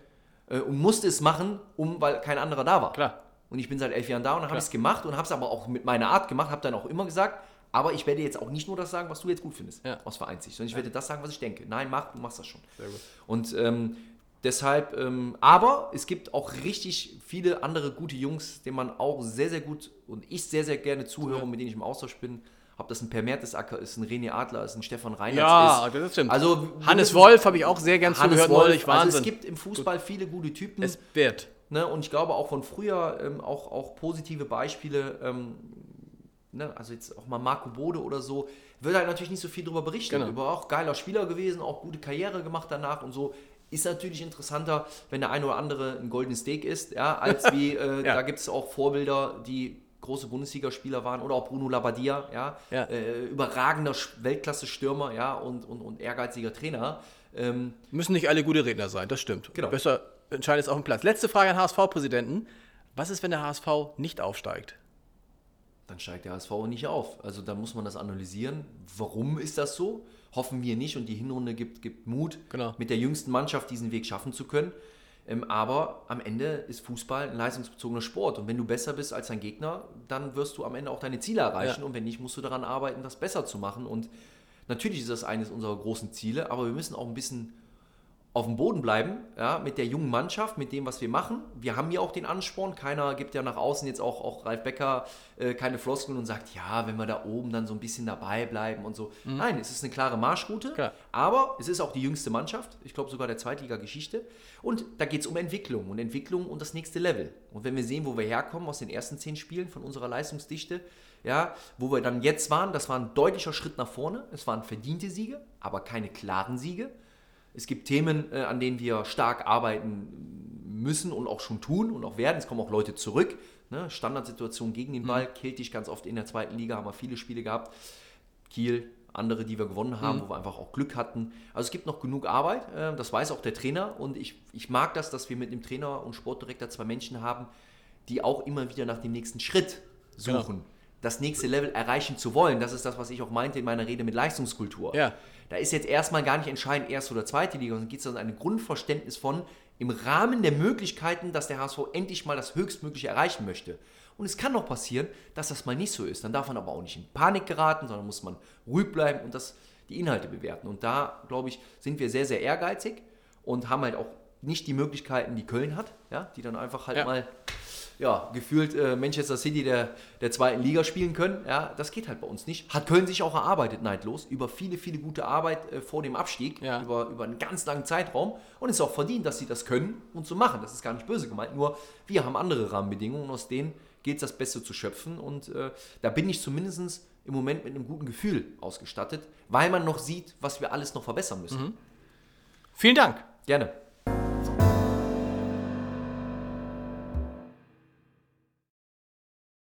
äh, und musste es machen, um, weil kein anderer da war. Klar. Und ich bin seit elf Jahren da und habe es gemacht und habe es aber auch mit meiner Art gemacht, habe dann auch immer gesagt, aber ich werde jetzt auch nicht nur das sagen, was du jetzt gut findest, Ja. aus Vereinssicht, sondern ich werde das sagen, was ich denke. Nein, mach, du machst das schon. Sehr gut. Und ähm, deshalb, ähm, aber es gibt auch richtig viele andere gute Jungs, denen man auch sehr, sehr gut und ich sehr, sehr gerne zuhöre Ja. und mit denen ich im Austausch bin. Ob das ein Per Mertesacker ist, ein René Adler ist, ein Stefan Reinhardt Ja, ist. das stimmt. Also, Hannes Wolf habe ich auch sehr gern Hannes zugehört Wolf. neulich. Wahnsinn. Also es gibt im Fußball viele gute Typen. es wird. Ne, und ich glaube auch von früher ähm, auch, auch positive Beispiele, ähm, ne, also jetzt auch mal Marco Bode oder so, wird halt natürlich nicht so viel darüber berichten. Genau. Über auch geiler Spieler gewesen, auch gute Karriere gemacht danach und so. Ist natürlich interessanter, wenn der eine oder andere ein Golden Steak ist, ja, als wie, äh, Ja. da gibt es auch Vorbilder, die große Bundesligaspieler waren oder auch Bruno Labbadia, ja, Ja. Äh, überragender Weltklasse-Stürmer, ja, und, und, und ehrgeiziger Trainer. Ähm, Müssen nicht alle gute Redner sein, das stimmt. Genau. Besser entscheidet es auf dem Platz. Letzte Frage an HSV-Präsidenten. Was ist, wenn der HSV nicht aufsteigt? dann steigt der HSV nicht auf. Also da muss man das analysieren. Warum ist das so? Hoffen wir nicht und die Hinrunde gibt, gibt Mut, Genau. mit der jüngsten Mannschaft diesen Weg schaffen zu können. Ähm, aber am Ende ist Fußball ein leistungsbezogener Sport und wenn du besser bist als dein Gegner, dann wirst du am Ende auch deine Ziele erreichen Ja. und wenn nicht, musst du daran arbeiten, das besser zu machen. Und natürlich ist das eines unserer großen Ziele, aber wir müssen auch ein bisschen auf dem Boden bleiben, ja, mit der jungen Mannschaft, mit dem, was wir machen. Wir haben ja auch den Ansporn. Keiner gibt ja nach außen jetzt auch, auch Ralf Becker äh, keine Floskeln und sagt, ja, wenn wir da oben dann so ein bisschen dabei bleiben und so. Nein, es ist eine klare Marschroute, Klar. aber es ist auch die jüngste Mannschaft, ich glaube sogar der Zweitliga-Geschichte. Und da geht es um Entwicklung und Entwicklung und das nächste Level. Und wenn wir sehen, wo wir herkommen aus den ersten zehn Spielen von unserer Leistungsdichte, ja, wo wir dann jetzt waren, das war ein deutlicher Schritt nach vorne. Es waren verdiente Siege, aber keine klaren Siege. Es gibt Themen, äh, an denen wir stark arbeiten müssen und auch schon tun und auch werden. Es kommen auch Leute zurück. Ne? Standardsituation gegen den Ball, killt dich ganz oft in der zweiten Liga, haben wir viele Spiele gehabt. Kiel, andere, die wir gewonnen haben, wo wir einfach auch Glück hatten. Also es gibt noch genug Arbeit, äh, das weiß auch der Trainer und ich, ich mag das, dass wir mit dem Trainer und Sportdirektor zwei Menschen haben, die auch immer wieder nach dem nächsten Schritt suchen. Das nächste Level erreichen zu wollen, das ist das, was ich auch meinte in meiner Rede mit Leistungskultur. Ja. Da ist jetzt erstmal gar nicht entscheidend erste oder zweite Liga, sondern geht es um ein Grundverständnis von im Rahmen der Möglichkeiten, dass der HSV endlich mal das Höchstmögliche erreichen möchte. Und es kann auch passieren, dass das mal nicht so ist. Dann darf man aber auch nicht in Panik geraten, sondern muss man ruhig bleiben und das, die Inhalte bewerten. Und da, glaube ich, sind wir sehr, sehr ehrgeizig und haben halt auch nicht die Möglichkeiten, die Köln hat, ja, die dann einfach halt Ja. mal ja, gefühlt äh, Manchester City der, der zweiten Liga spielen können. Ja, das geht halt bei uns nicht. Hat Köln sich auch erarbeitet, neidlos, über viele, viele gute Arbeit äh, vor dem Abstieg, Ja. über, über einen ganz langen Zeitraum. Und es ist auch verdient, dass sie das können und so machen. Das ist gar nicht böse gemeint. Nur wir haben andere Rahmenbedingungen und aus denen gilt es das Beste zu schöpfen und äh, da bin ich zumindest im Moment mit einem guten Gefühl ausgestattet, weil man noch sieht, was wir alles noch verbessern müssen. Vielen Dank. Gerne.